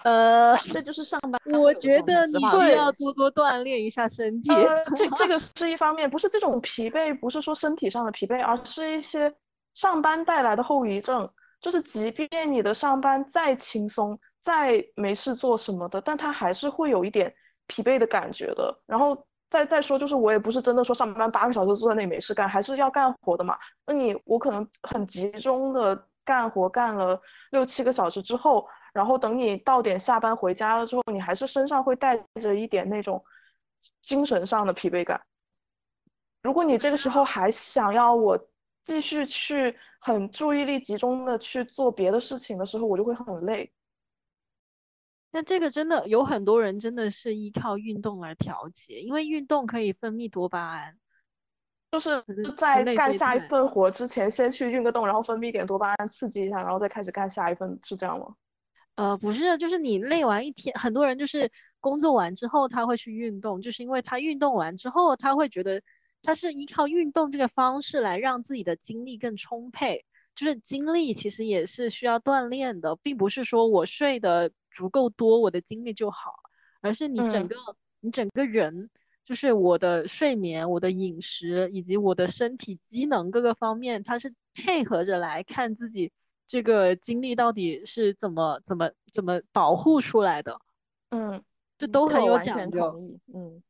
呃，(laughs) 这就是上班。我觉得你需要多多锻炼一下身体。这 (laughs) 这个是一方面，不是这种疲惫，不是说身体上的疲惫，而是一些上班带来的后遗症。就是，即便你的上班再轻松、再没事做什么的，但他还是会有一点疲惫的感觉的。然后再再说，就是我也不是真的说上班八个小时坐在那里没事干，还是要干活的嘛。那你我可能很集中的干活，干了六七个小时之后，然后等你到点下班回家了之后，你还是身上会带着一点那种精神上的疲惫感。如果你这个时候还想要我继续去。很注意力集中的去做别的事情的时候，我就会很累。那这个真的有很多人真的是依靠运动来调节，因为运动可以分泌多巴胺，就是在干下一份活之前先去运个动，然后分泌点多巴胺刺激一下，然后再开始干下一份，是这样吗？呃，不是，就是你累完一天，很多人就是工作完之后他会去运动，就是因为他运动完之后他会觉得。他是依靠运动这个方式来让自己的精力更充沛，就是精力其实也是需要锻炼的，并不是说我睡得足够多，我的精力就好，而是你整个你整个人，就是我的睡眠、我的饮食以及我的身体机能各个方面，它是配合着来看自己这个精力到底是怎么怎么怎么保护出来的。嗯，这都很有讲究。嗯。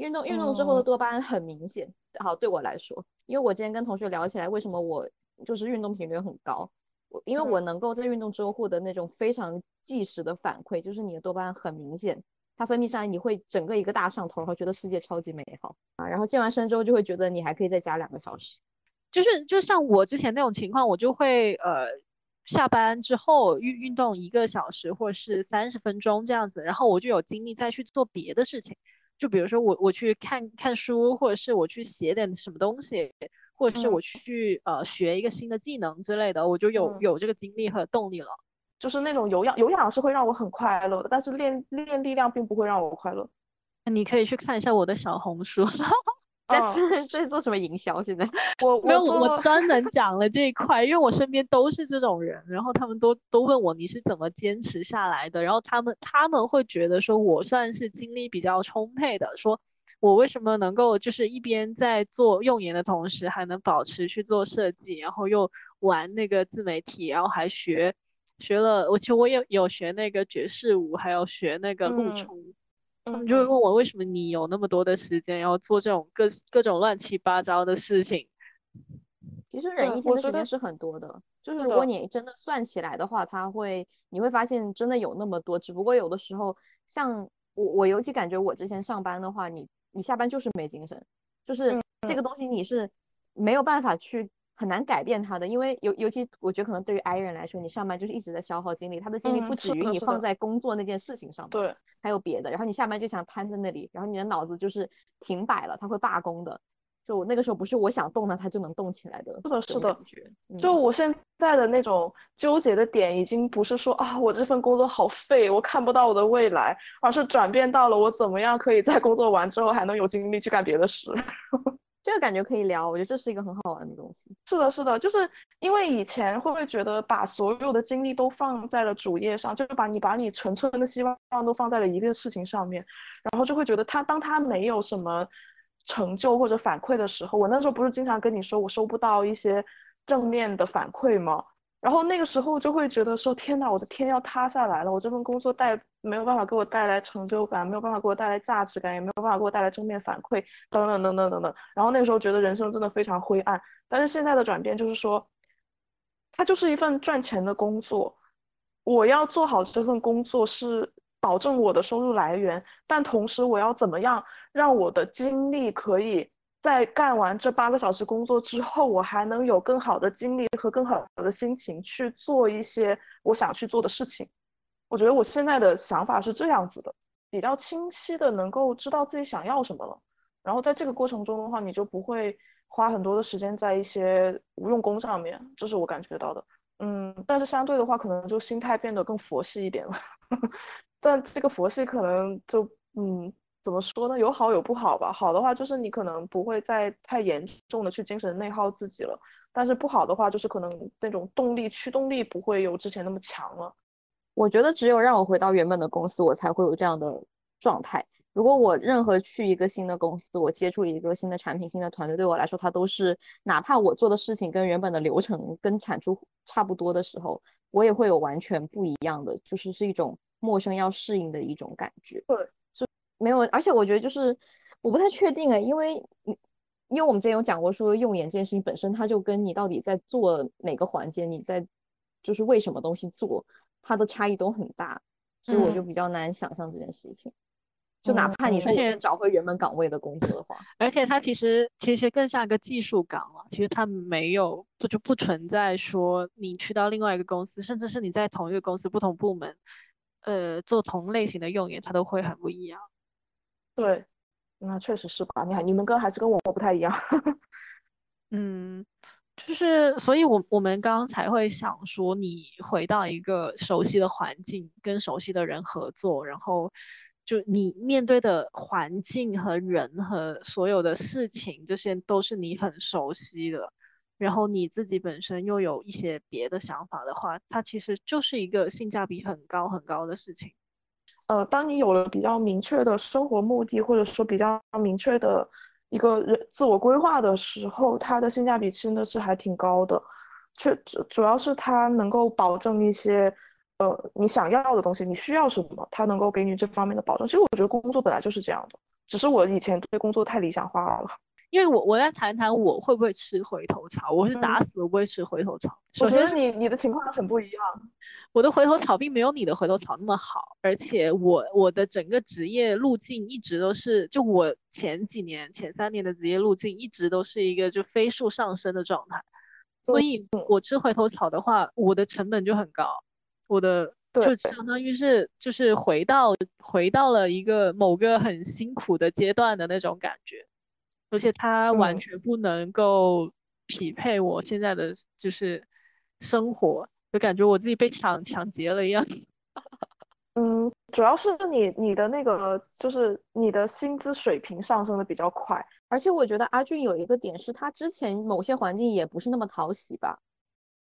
运动运动之后的多巴胺很明显，好对我来说，因为我今天跟同学聊起来，为什么我就是运动频率很高，我因为我能够在运动之后获得那种非常即时的反馈，就是你的多巴胺很明显，它分泌上来你会整个一个大上头，然后觉得世界超级美好。啊，然后健完身之后就会觉得你还可以再加两个小时，就是就像我之前那种情况，我就会呃下班之后运运动一个小时或者是三十分钟这样子，然后我就有精力再去做别的事情。就比如说我我去看看书，或者是我去写点什么东西，或者是我去呃学一个新的技能之类的，我就有有这个精力和动力了。就是那种有氧有氧是会让我很快乐的，但是练练力量并不会让我快乐。你可以去看一下我的小红书。(laughs) 在 (laughs) 在做什么营销？现在我 (laughs) 没有，我专门讲了这一块，因为我身边都是这种人，然后他们都都问我你是怎么坚持下来的，然后他们他们会觉得说我算是精力比较充沛的，说我为什么能够就是一边在做用研的同时还能保持去做设计，然后又玩那个自媒体，然后还学学了，我其实我也有学那个爵士舞，还有学那个路冲。他们就会问我为什么你有那么多的时间要做这种各各种乱七八糟的事情。其实人一天的时间是很多的，就是如果你真的算起来的话，他会你会发现真的有那么多。只不过有的时候，像我我尤其感觉我之前上班的话，你你下班就是没精神，就是这个东西你是没有办法去很难改变他的，因为尤尤其我觉得可能对于 I 人来说，你上班就是一直在消耗精力，他的精力不止于你放在工作那件事情上，对，还有别的。然后你下班就想瘫在那里，然后你的脑子就是停摆了，他会罢工的。就那个时候不是我想动它，它就能动起来的。是的，是的。就我现在的那种纠结的点，已经不是说啊，我这份工作好废，我看不到我的未来，而是转变到了我怎么样可以在工作完之后还能有精力去干别的事。这个感觉可以聊，我觉得这是一个很好玩的东西。是的，是的，就是因为以前会不会觉得把所有的精力都放在了主业上，就是把你把你纯粹的希望都放在了一个事情上面，然后就会觉得他当他没有什么。成就或者反馈的时候，我那时候不是经常跟你说我收不到一些正面的反馈吗？然后那个时候就会觉得说天哪，我的天要塌下来了！我这份工作带没有办法给我带来成就感，没有办法给我带来价值感，也没有办法给我带来正面反馈，等等等等等等。然后那个时候觉得人生真的非常灰暗。但是现在的转变就是说，它就是一份赚钱的工作，我要做好这份工作是保证我的收入来源，但同时我要怎么样？让我的精力可以在干完这八个小时工作之后，我还能有更好的精力和更好的心情去做一些我想去做的事情。我觉得我现在的想法是这样子的，比较清晰的能够知道自己想要什么了。然后在这个过程中的话，你就不会花很多的时间在一些无用功上面，这是我感觉到的。嗯，但是相对的话，可能就心态变得更佛系一点了。(laughs) 但这个佛系可能就嗯。怎么说呢？有好有不好吧。好的话就是你可能不会再太严重的去精神内耗自己了，但是不好的话就是可能那种动力驱动力不会有之前那么强了。我觉得只有让我回到原本的公司，我才会有这样的状态。如果我任何去一个新的公司，我接触一个新的产品、新的团队，对我来说，它都是哪怕我做的事情跟原本的流程跟产出差不多的时候，我也会有完全不一样的，就是是一种陌生要适应的一种感觉。对。没有，而且我觉得就是我不太确定哎，因为因为我们之前有讲过，说用眼这件事情本身，它就跟你到底在做哪个环节，你在就是为什么东西做，它的差异都很大，所以我就比较难想象这件事情。就哪怕你说先找回原本岗位的工作的话，而且它其实其实更像一个技术岗了，其实它没有不就不存在说你去到另外一个公司，甚至是你在同一个公司不同部门，呃，做同类型的用眼，它都会很不一样。对，那确实是吧？你看，你们跟还是跟我不太一样。(laughs) 嗯，就是，所以我我们刚刚才会想说，你回到一个熟悉的环境，跟熟悉的人合作，然后就你面对的环境和人和所有的事情，这些都是你很熟悉的。然后你自己本身又有一些别的想法的话，它其实就是一个性价比很高很高的事情。呃，当你有了比较明确的生活目的，或者说比较明确的一个人自我规划的时候，它的性价比真的是还挺高的。确主主要是它能够保证一些呃你想要的东西，你需要什么，它能够给你这方面的保证。其实我觉得工作本来就是这样的，只是我以前对工作太理想化了。因为我我要谈谈我会不会吃回头草，我是打死都不会吃回头草。我觉得你你的情况很不一样，我的回头草并没有你的回头草那么好，而且我我的整个职业路径一直都是，就我前几年前三年的职业路径一直都是一个就飞速上升的状态，所以我吃回头草的话，我的成本就很高，我的就相当于是就是回到回到了一个某个很辛苦的阶段的那种感觉。而且它完全不能够匹配我现在的就是生活，就感觉我自己被抢抢劫了一样。(laughs) 嗯，主要是你你的那个就是你的薪资水平上升的比较快，而且我觉得阿俊有一个点是他之前某些环境也不是那么讨喜吧？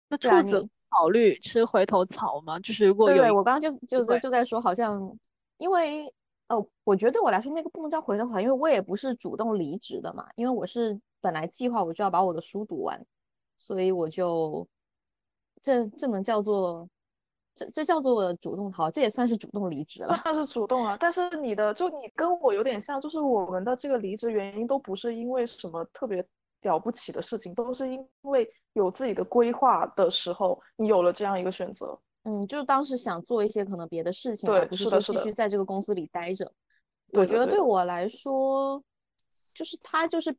那兔子考虑吃回头草吗？就是如果有，对我刚刚就就在就在说，好像因为。呃，我觉得对我来说那个不能叫回头草，因为我也不是主动离职的嘛，因为我是本来计划我就要把我的书读完，所以我就这这能叫做这这叫做主动好，这也算是主动离职了，算是主动啊。但是你的就你跟我有点像，就是我们的这个离职原因都不是因为什么特别了不起的事情，都是因为有自己的规划的时候，你有了这样一个选择。嗯，就是当时想做一些可能别的事情，而不是说继续在这个公司里待着。我觉得对我来说，就是他就是。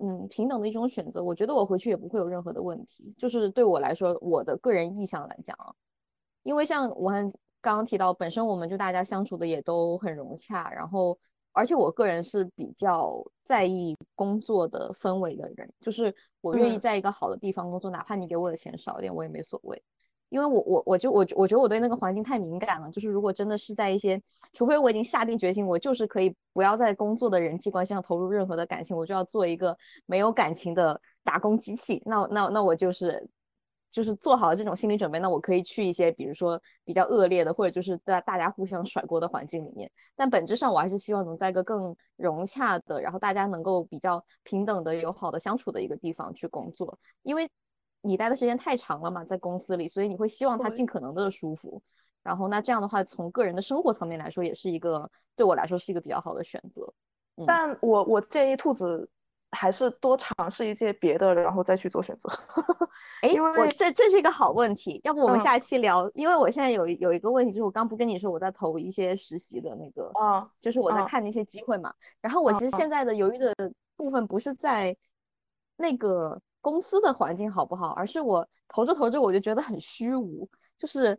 嗯，平等的一种选择，我觉得我回去也不会有任何的问题。就是对我来说，我的个人意向来讲啊，因为像我刚刚提到，本身我们就大家相处的也都很融洽，然后而且我个人是比较在意工作的氛围的人，就是我愿意在一个好的地方工作，哪怕你给我的钱少一点，我也没所谓。因为我我我就我我觉得我对那个环境太敏感了，就是如果真的是在一些，除非我已经下定决心，我就是可以不要在工作的人际关系上投入任何的感情，我就要做一个没有感情的打工机器。那那那我就是就是做好这种心理准备，那我可以去一些比如说比较恶劣的，或者就是在大家互相甩锅的环境里面。但本质上我还是希望能在一个更融洽的，然后大家能够比较平等的、友好的相处的一个地方去工作，因为。你待的时间太长了嘛，在公司里，所以你会希望他尽可能的舒服。然后那这样的话，从个人的生活层面来说，也是一个对我来说是一个比较好的选择。但我我建议兔子还是多尝试一些别的，然后再去做选择。(laughs) 哎，我这这是一个好问题，要不我们下一期聊？因为我现在有有一个问题，就是我刚不跟你说我在投一些实习的那个，啊，就是我在看那些机会嘛。然后我其实现在的犹豫的部分不是在那个。公司的环境好不好？而是我投着投着我就觉得很虚无，就是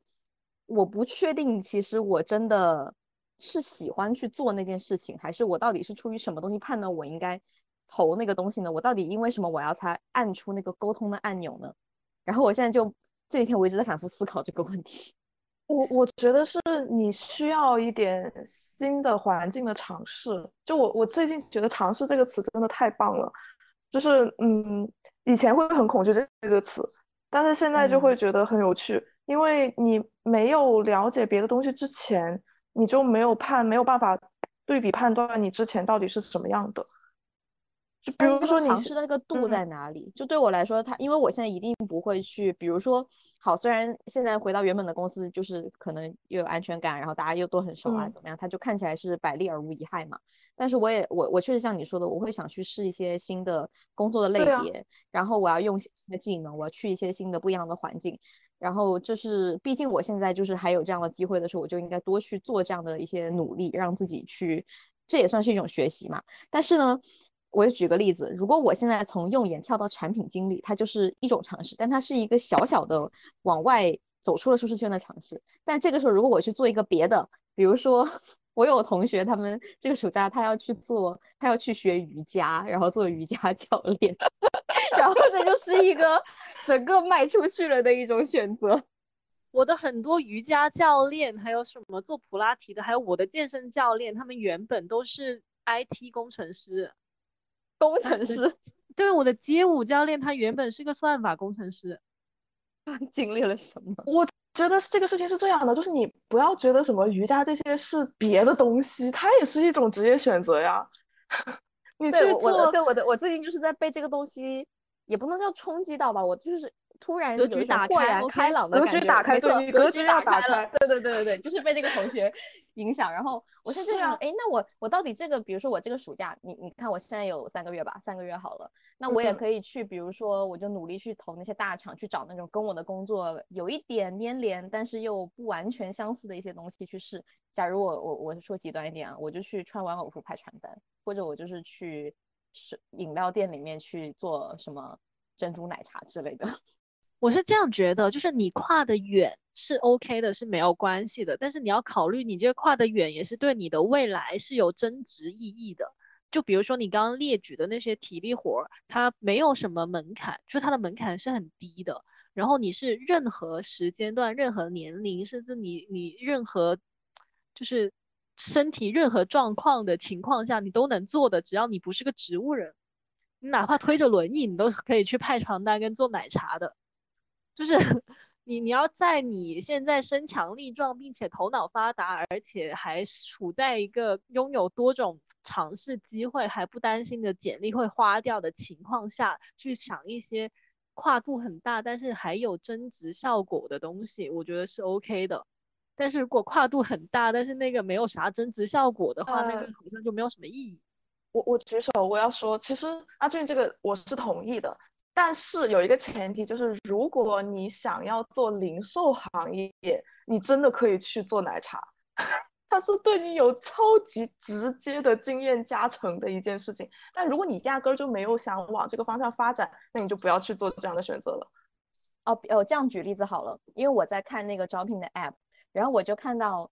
我不确定，其实我真的是喜欢去做那件事情，还是我到底是出于什么东西判断我应该投那个东西呢？我到底因为什么我要才按出那个沟通的按钮呢？然后我现在就这几天我一直在反复思考这个问题。(laughs) 我我觉得是你需要一点新的环境的尝试。就我我最近觉得“尝试”这个词真的太棒了。就是嗯，以前会很恐惧这这个词，但是现在就会觉得很有趣，因为你没有了解别的东西之前，你就没有判没有办法对比判断你之前到底是什么样的。就比如说尝试的那个度在哪里？就对我来说，他因为我现在一定不会去，比如说，好，虽然现在回到原本的公司，就是可能又有安全感，然后大家又都很熟啊，怎么样？他就看起来是百利而无一害嘛。但是我也我我确实像你说的，我会想去试一些新的工作的类别，然后我要用新的技能，我要去一些新的不一样的环境。然后就是毕竟我现在就是还有这样的机会的时候，我就应该多去做这样的一些努力，让自己去，这也算是一种学习嘛。但是呢。我就举个例子，如果我现在从用眼跳到产品经理，它就是一种尝试，但它是一个小小的往外走出了舒适圈的尝试。但这个时候，如果我去做一个别的，比如说我有同学，他们这个暑假他要去做，他要去学瑜伽，然后做瑜伽教练，(laughs) 然后这就是一个整个迈出去了的一种选择。我的很多瑜伽教练，还有什么做普拉提的，还有我的健身教练，他们原本都是 IT 工程师。工程师，对我的街舞教练，他原本是个算法工程师。他经历了什么？我觉得这个事情是这样的，就是你不要觉得什么瑜伽这些是别的东西，它也是一种职业选择呀。(laughs) 你去做，对我的，我最近就是在被这个东西，也不能叫冲击到吧，我就是。突然格局打开，开朗的感觉，格局打开，对，格局打开了，对对对对对，就是被那个同学影响。然后我是这样，哎，那我我到底这个，比如说我这个暑假，你你看我现在有三个月吧，三个月好了，那我也可以去，比如说我就努力去投那些大厂，去找那种跟我的工作有一点粘连，但是又不完全相似的一些东西去试。假如我我我说极端一点啊，我就去穿玩偶服拍传单，或者我就是去是饮料店里面去做什么珍珠奶茶之类的。我是这样觉得，就是你跨的远是 OK 的，是没有关系的。但是你要考虑，你这个跨的远也是对你的未来是有增值意义的。就比如说你刚刚列举的那些体力活儿，它没有什么门槛，就它的门槛是很低的。然后你是任何时间段、任何年龄，甚至你你任何就是身体任何状况的情况下，你都能做的。只要你不是个植物人，你哪怕推着轮椅，你都可以去派床单跟做奶茶的。就是你，你要在你现在身强力壮，并且头脑发达，而且还处在一个拥有多种尝试机会，还不担心的简历会花掉的情况下去想一些跨度很大，但是还有增值效果的东西，我觉得是 OK 的。但是如果跨度很大，但是那个没有啥增值效果的话，那个好像就没有什么意义。我我举手，我要说，其实阿俊这个我是同意的，但是有一个前提就是，如果你想要做零售行业，你真的可以去做奶茶。(laughs) 它是对你有超级直接的经验加成的一件事情，但如果你压根儿就没有想往这个方向发展，那你就不要去做这样的选择了。哦，哦，这样举例子好了，因为我在看那个招聘的 app，然后我就看到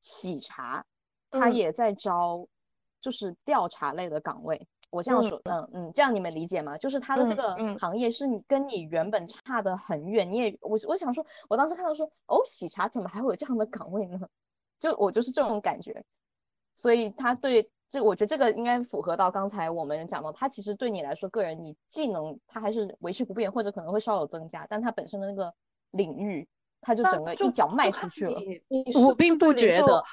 喜茶，它也在招，就是调查类的岗位。我这样说，嗯嗯，这样你们理解吗？就是他的这个行业是你跟你原本差的很远，你也我我想说，我当时看到说，哦，喜茶怎么还会有这样的岗位呢？就我就是这种感觉，所以他对这，我觉得这个应该符合到刚才我们讲到，他其实对你来说，个人你技能他还是维持不变，或者可能会稍有增加，但他本身的那个领域，他就整个一脚迈出去了。我并不觉得，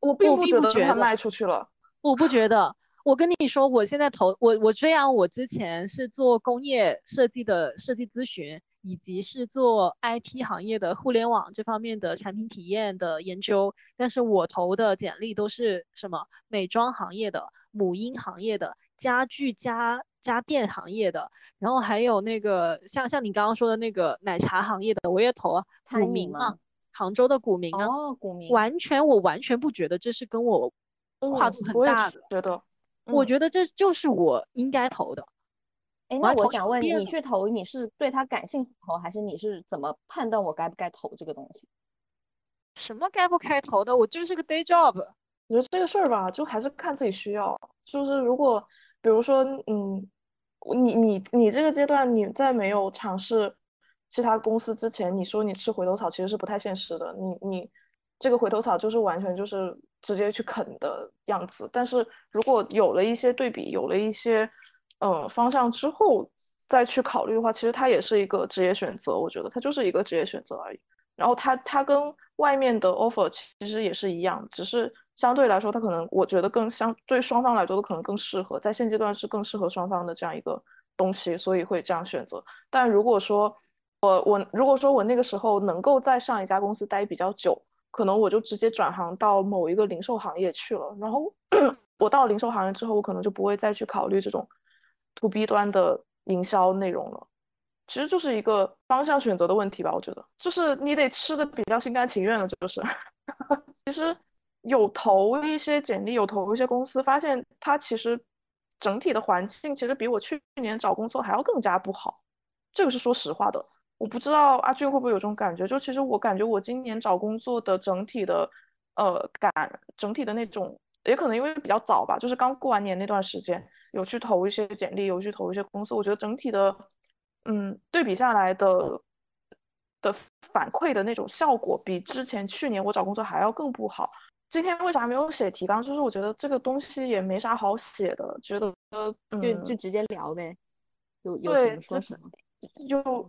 我并不觉得他迈出去了，我不觉得。我跟你说，我现在投我我虽然我之前是做工业设计的设计咨询。以及是做 IT 行业的互联网这方面的产品体验的研究，但是我投的简历都是什么美妆行业的、母婴行业的、家具家家电行业的，然后还有那个像像你刚刚说的那个奶茶行业的，我也投啊。股民啊，杭州的股民啊，哦，股民，完全我完全不觉得这是跟我跨度很大的，觉得，我觉得这就是我应该投的。哎，那我想问你，去投你是对他感兴趣投，还是你是怎么判断我该不该投这个东西？什么该不该投的？我就是个 day job。我觉得这个事儿吧，就还是看自己需要。就是如果，比如说，嗯，你你你这个阶段你在没有尝试其他公司之前，你说你吃回头草其实是不太现实的。你你这个回头草就是完全就是直接去啃的样子。但是如果有了一些对比，有了一些。嗯，方向之后再去考虑的话，其实它也是一个职业选择。我觉得它就是一个职业选择而已。然后它它跟外面的 offer 其实也是一样，只是相对来说，它可能我觉得更相对双方来说都可能更适合，在现阶段是更适合双方的这样一个东西，所以会这样选择。但如果说我我如果说我那个时候能够在上一家公司待比较久，可能我就直接转行到某一个零售行业去了。然后 (clears throat) 我到零售行业之后，我可能就不会再去考虑这种。to B 端的营销内容了，其实就是一个方向选择的问题吧。我觉得，就是你得吃的比较心甘情愿了。就是，(laughs) 其实有投一些简历，有投一些公司，发现它其实整体的环境其实比我去年找工作还要更加不好。这个是说实话的。我不知道阿俊会不会有这种感觉？就其实我感觉我今年找工作的整体的呃感，整体的那种。也可能因为比较早吧，就是刚过完年那段时间，有去投一些简历，有去投一些公司。我觉得整体的，嗯，对比下来的的反馈的那种效果，比之前去年我找工作还要更不好。今天为啥没有写提纲？就是我觉得这个东西也没啥好写的，觉得就就直接聊呗，有有什么说什么。就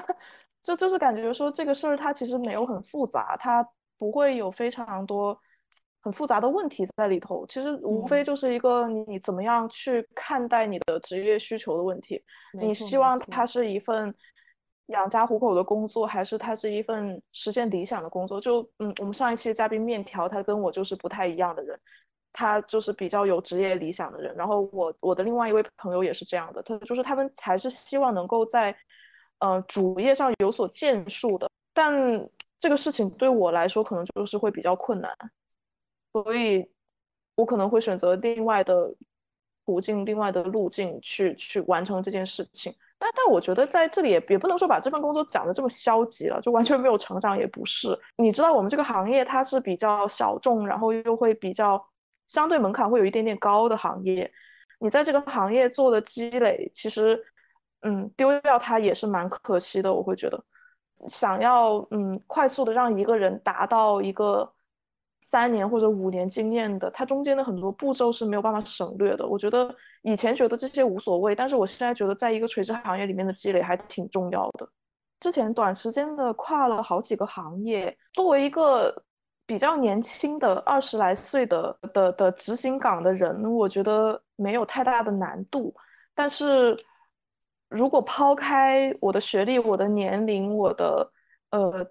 (laughs) 就就是感觉说这个事儿它其实没有很复杂，它不会有非常多。很复杂的问题在里头，其实无非就是一个你怎么样去看待你的职业需求的问题。你希望它是一份养家糊口的工作，还是它是一份实现理想的工作？就嗯，我们上一期的嘉宾面条，他跟我就是不太一样的人，他就是比较有职业理想的人。然后我我的另外一位朋友也是这样的，他就是他们还是希望能够在嗯主业上有所建树的。但这个事情对我来说，可能就是会比较困难。所以，我可能会选择另外的途径、另外的路径去去完成这件事情。但但我觉得在这里也也不能说把这份工作讲的这么消极了，就完全没有成长也不是。你知道我们这个行业它是比较小众，然后又会比较相对门槛会有一点点高的行业。你在这个行业做的积累，其实嗯丢掉它也是蛮可惜的。我会觉得，想要嗯快速的让一个人达到一个。三年或者五年经验的，它中间的很多步骤是没有办法省略的。我觉得以前觉得这些无所谓，但是我现在觉得，在一个垂直行业里面的积累还挺重要的。之前短时间的跨了好几个行业，作为一个比较年轻的二十来岁的的的执行岗的人，我觉得没有太大的难度。但是如果抛开我的学历、我的年龄、我的呃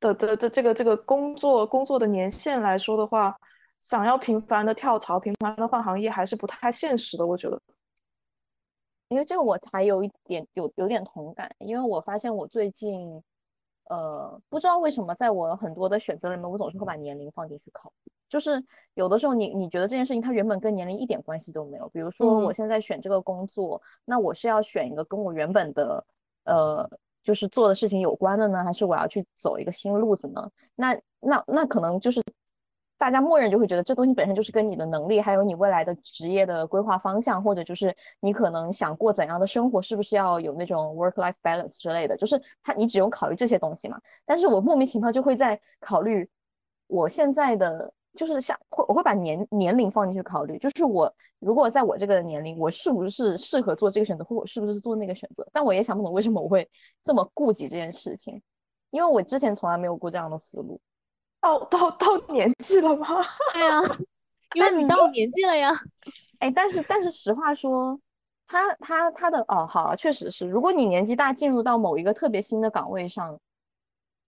的的的这个这个工作工作的年限来说的话，想要频繁的跳槽、频繁的换行业还是不太现实的，我觉得。因为这个我还有一点有有点同感，因为我发现我最近，呃，不知道为什么，在我很多的选择里面，我总是会把年龄放进去考虑。就是有的时候，你你觉得这件事情它原本跟年龄一点关系都没有。比如说，我现在选这个工作，那我是要选一个跟我原本的，呃，就是做的事情有关的呢，还是我要去走一个新路子呢？那那那可能就是。大家默认就会觉得这东西本身就是跟你的能力，还有你未来的职业的规划方向，或者就是你可能想过怎样的生活，是不是要有那种 work-life balance 之类的，就是他你只用考虑这些东西嘛。但是我莫名其妙就会在考虑我现在的，就是像会我会把年年龄放进去考虑，就是我如果在我这个年龄，我是不是适合做这个选择，或我是不是做那个选择？但我也想不懂为什么我会这么顾及这件事情，因为我之前从来没有过这样的思路。到到到年纪了吗？对呀，(laughs) 因为你到年纪了呀。哎，但是但是实话说，他他他的哦，好了，确实是。如果你年纪大，进入到某一个特别新的岗位上，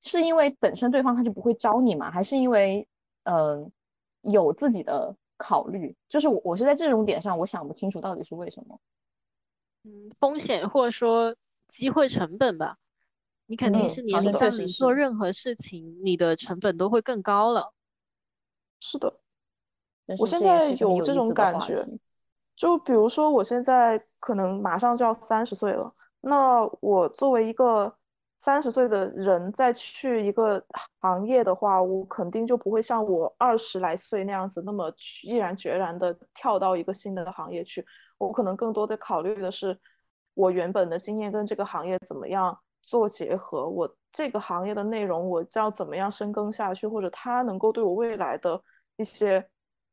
是因为本身对方他就不会招你吗？还是因为嗯有自己的考虑？就是我我是在这种点上，我想不清楚到底是为什么。嗯，风险或者说机会成本吧。你肯定是年龄大，你做任何事情，你的成本都会更高了。是的，我现在有这种感觉。就比如说，我现在可能马上就要三十岁了，那我作为一个三十岁的人再去一个行业的话，我肯定就不会像我二十来岁那样子那么毅然决然的跳到一个新的行业去。我可能更多的考虑的是，我原本的经验跟这个行业怎么样。做结合，我这个行业的内容，我要怎么样深耕下去，或者它能够对我未来的一些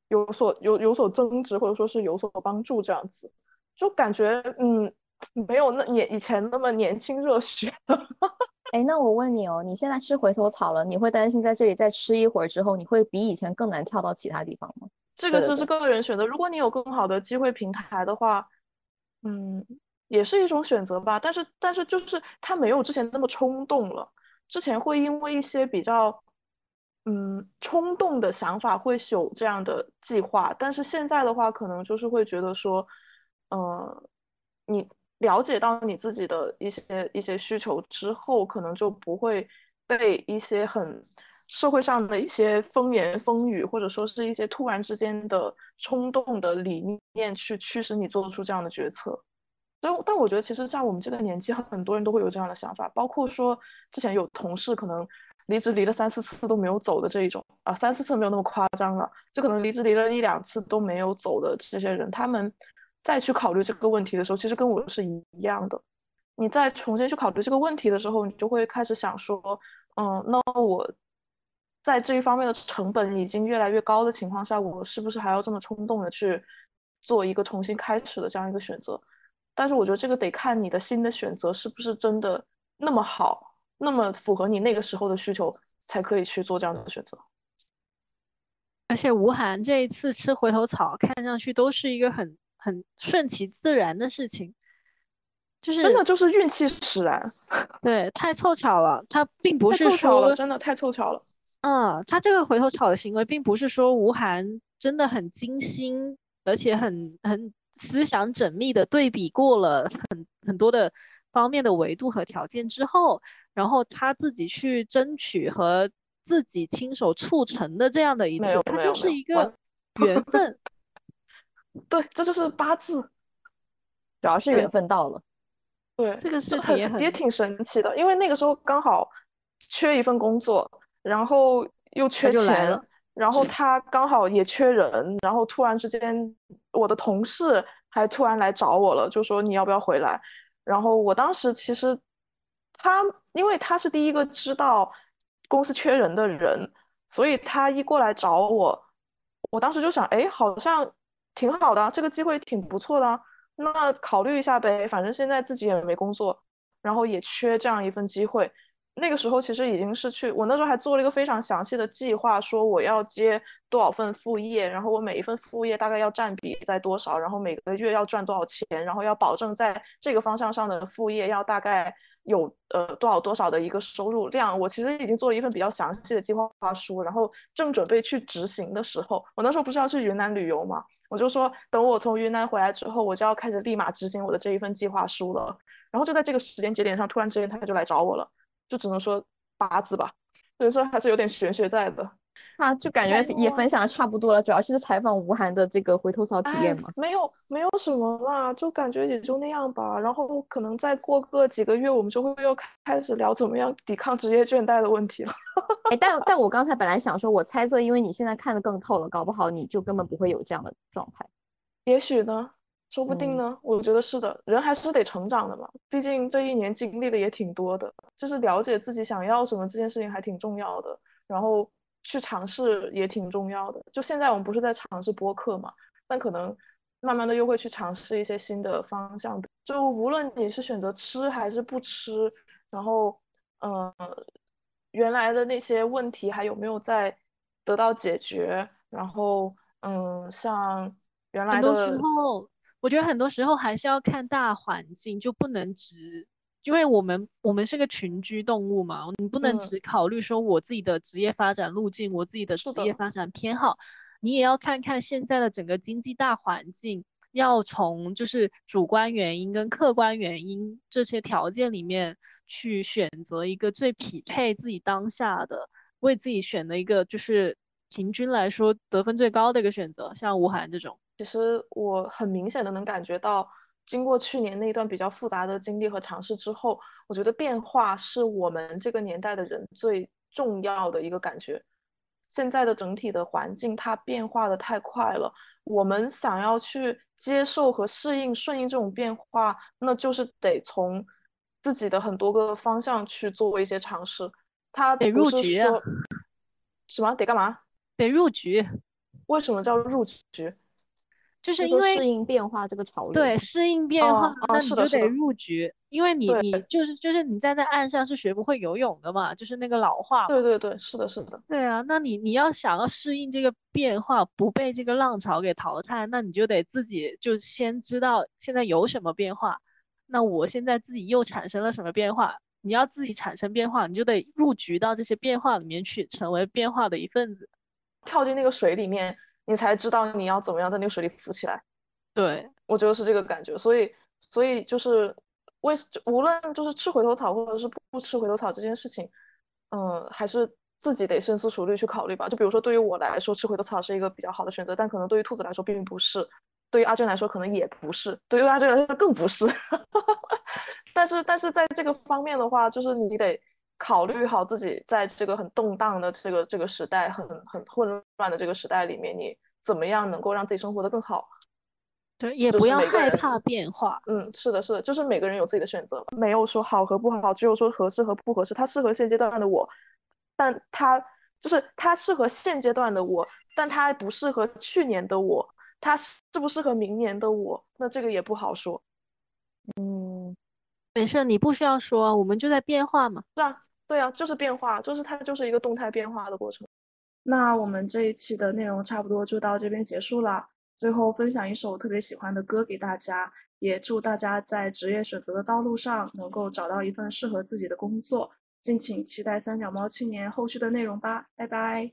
有所有有所增值，或者说是有所帮助，这样子，就感觉嗯，没有那年以前那么年轻热血。(laughs) 哎，那我问你哦，你现在吃回头草了，你会担心在这里再吃一会儿之后，你会比以前更难跳到其他地方吗？这个就是个人选择。如果你有更好的机会平台的话，嗯。也是一种选择吧，但是但是就是他没有之前那么冲动了。之前会因为一些比较嗯冲动的想法会有这样的计划，但是现在的话，可能就是会觉得说，嗯，你了解到你自己的一些一些需求之后，可能就不会被一些很社会上的一些风言风语，或者说是一些突然之间的冲动的理念去驱使你做出这样的决策。但但我觉得，其实像我们这个年纪，很多人都会有这样的想法，包括说之前有同事可能离职离了三四次都没有走的这一种啊，三四次没有那么夸张了，就可能离职离了一两次都没有走的这些人，他们再去考虑这个问题的时候，其实跟我是一样的。你再重新去考虑这个问题的时候，你就会开始想说，嗯，那我在这一方面的成本已经越来越高的情况下，我是不是还要这么冲动的去做一个重新开始的这样一个选择？但是我觉得这个得看你的新的选择是不是真的那么好，那么符合你那个时候的需求，才可以去做这样的选择。而且吴涵这一次吃回头草，看上去都是一个很很顺其自然的事情，就是真的就是运气使然。(laughs) 对，太凑巧了，他并不是说真的太凑巧了。嗯，他这个回头草的行为，并不是说吴涵真的很精心，而且很很。思想缜密的对比过了很很多的方面的维度和条件之后，然后他自己去争取和自己亲手促成的这样的一次，他就是一个缘分。对，这就是八字，主要是缘分到了。对，这个事情也也挺神奇的，因为那个时候刚好缺一份工作，然后又缺钱。然后他刚好也缺人，然后突然之间，我的同事还突然来找我了，就说你要不要回来？然后我当时其实他，因为他是第一个知道公司缺人的人，所以他一过来找我，我当时就想，哎，好像挺好的，这个机会挺不错的，那考虑一下呗，反正现在自己也没工作，然后也缺这样一份机会，那个时候其实已经是去，我那时候还做了一个非常详细的计划，说我要接多少份副业，然后我每一份副业大概要占比在多少，然后每个月要赚多少钱，然后要保证在这个方向上的副业要大概有呃多少多少的一个收入量。我其实已经做了一份比较详细的计划书，然后正准备去执行的时候，我那时候不是要去云南旅游嘛，我就说等我从云南回来之后，我就要开始立马执行我的这一份计划书了。然后就在这个时间节点上，突然之间他就来找我了。就只能说八字吧，人生还是有点玄学在的。那就感觉也分享的差不多了，主要是采访吴涵的这个回头草体验嘛。没有，没有什么啦，就感觉也就那样吧。然后可能再过个几个月，我们就会又开始聊怎么样抵抗职业倦怠的问题了。(laughs) 哎，但但我刚才本来想说，我猜测，因为你现在看得更透了，搞不好你就根本不会有这样的状态。也许呢。说不定呢，我觉得是的，人还是得成长的嘛。毕竟这一年经历的也挺多的，就是了解自己想要什么这件事情还挺重要的。然后去尝试也挺重要的。就现在我们不是在尝试播客嘛，但可能慢慢的又会去尝试一些新的方向。就无论你是选择吃还是不吃，然后嗯，原来的那些问题还有没有在得到解决？然后嗯，像原来的时候。我觉得很多时候还是要看大环境，就不能只，因为我们我们是个群居动物嘛，你不能只考虑说我自己的职业发展路径，我自己的职业发展偏好，你也要看看现在的整个经济大环境，要从就是主观原因跟客观原因这些条件里面去选择一个最匹配自己当下的，为自己选的一个就是平均来说得分最高的一个选择，像吴涵这种。其实我很明显的能感觉到，经过去年那一段比较复杂的经历和尝试之后，我觉得变化是我们这个年代的人最重要的一个感觉。现在的整体的环境它变化的太快了，我们想要去接受和适应、顺应这种变化，那就是得从自己的很多个方向去做一些尝试。他得入局啊？什么？得干嘛？得入局？为什么叫入局？就是因为适应变化这个潮流，对适应变化，那你就得入局，因为你你就是就是你站在岸上是学不会游泳的嘛，就是那个老话。对对对，是的，是的。对啊，那你你要想要适应这个变化，不被这个浪潮给淘汰，那你就得自己就先知道现在有什么变化，那我现在自己又产生了什么变化？你要自己产生变化，你就得入局到这些变化里面去，成为变化的一份子，跳进那个水里面。你才知道你要怎么样在那个水里浮起来，对我觉得是这个感觉，所以所以就是为无论就是吃回头草或者是不吃回头草这件事情，嗯，还是自己得深思熟虑去考虑吧。就比如说对于我来说，吃回头草是一个比较好的选择，但可能对于兔子来说并不是，对于阿娟来说可能也不是，对于阿娟来说更不是。(laughs) 但是但是在这个方面的话，就是你得。考虑好自己在这个很动荡的这个这个时代，很很混乱的这个时代里面，你怎么样能够让自己生活的更好？对，也不要害怕变化。嗯，是的，是的，就是每个人有自己的选择，没有说好和不好，只有说合适和不合适。它适合现阶段的我，但它就是它适合现阶段的我，但它不适合去年的我，它适不适合明年的我？那这个也不好说。嗯，没事，你不需要说，我们就在变化嘛，是啊。对啊，就是变化，就是它就是一个动态变化的过程。那我们这一期的内容差不多就到这边结束了。最后分享一首我特别喜欢的歌给大家，也祝大家在职业选择的道路上能够找到一份适合自己的工作。敬请期待三脚猫青年后续的内容吧，拜拜。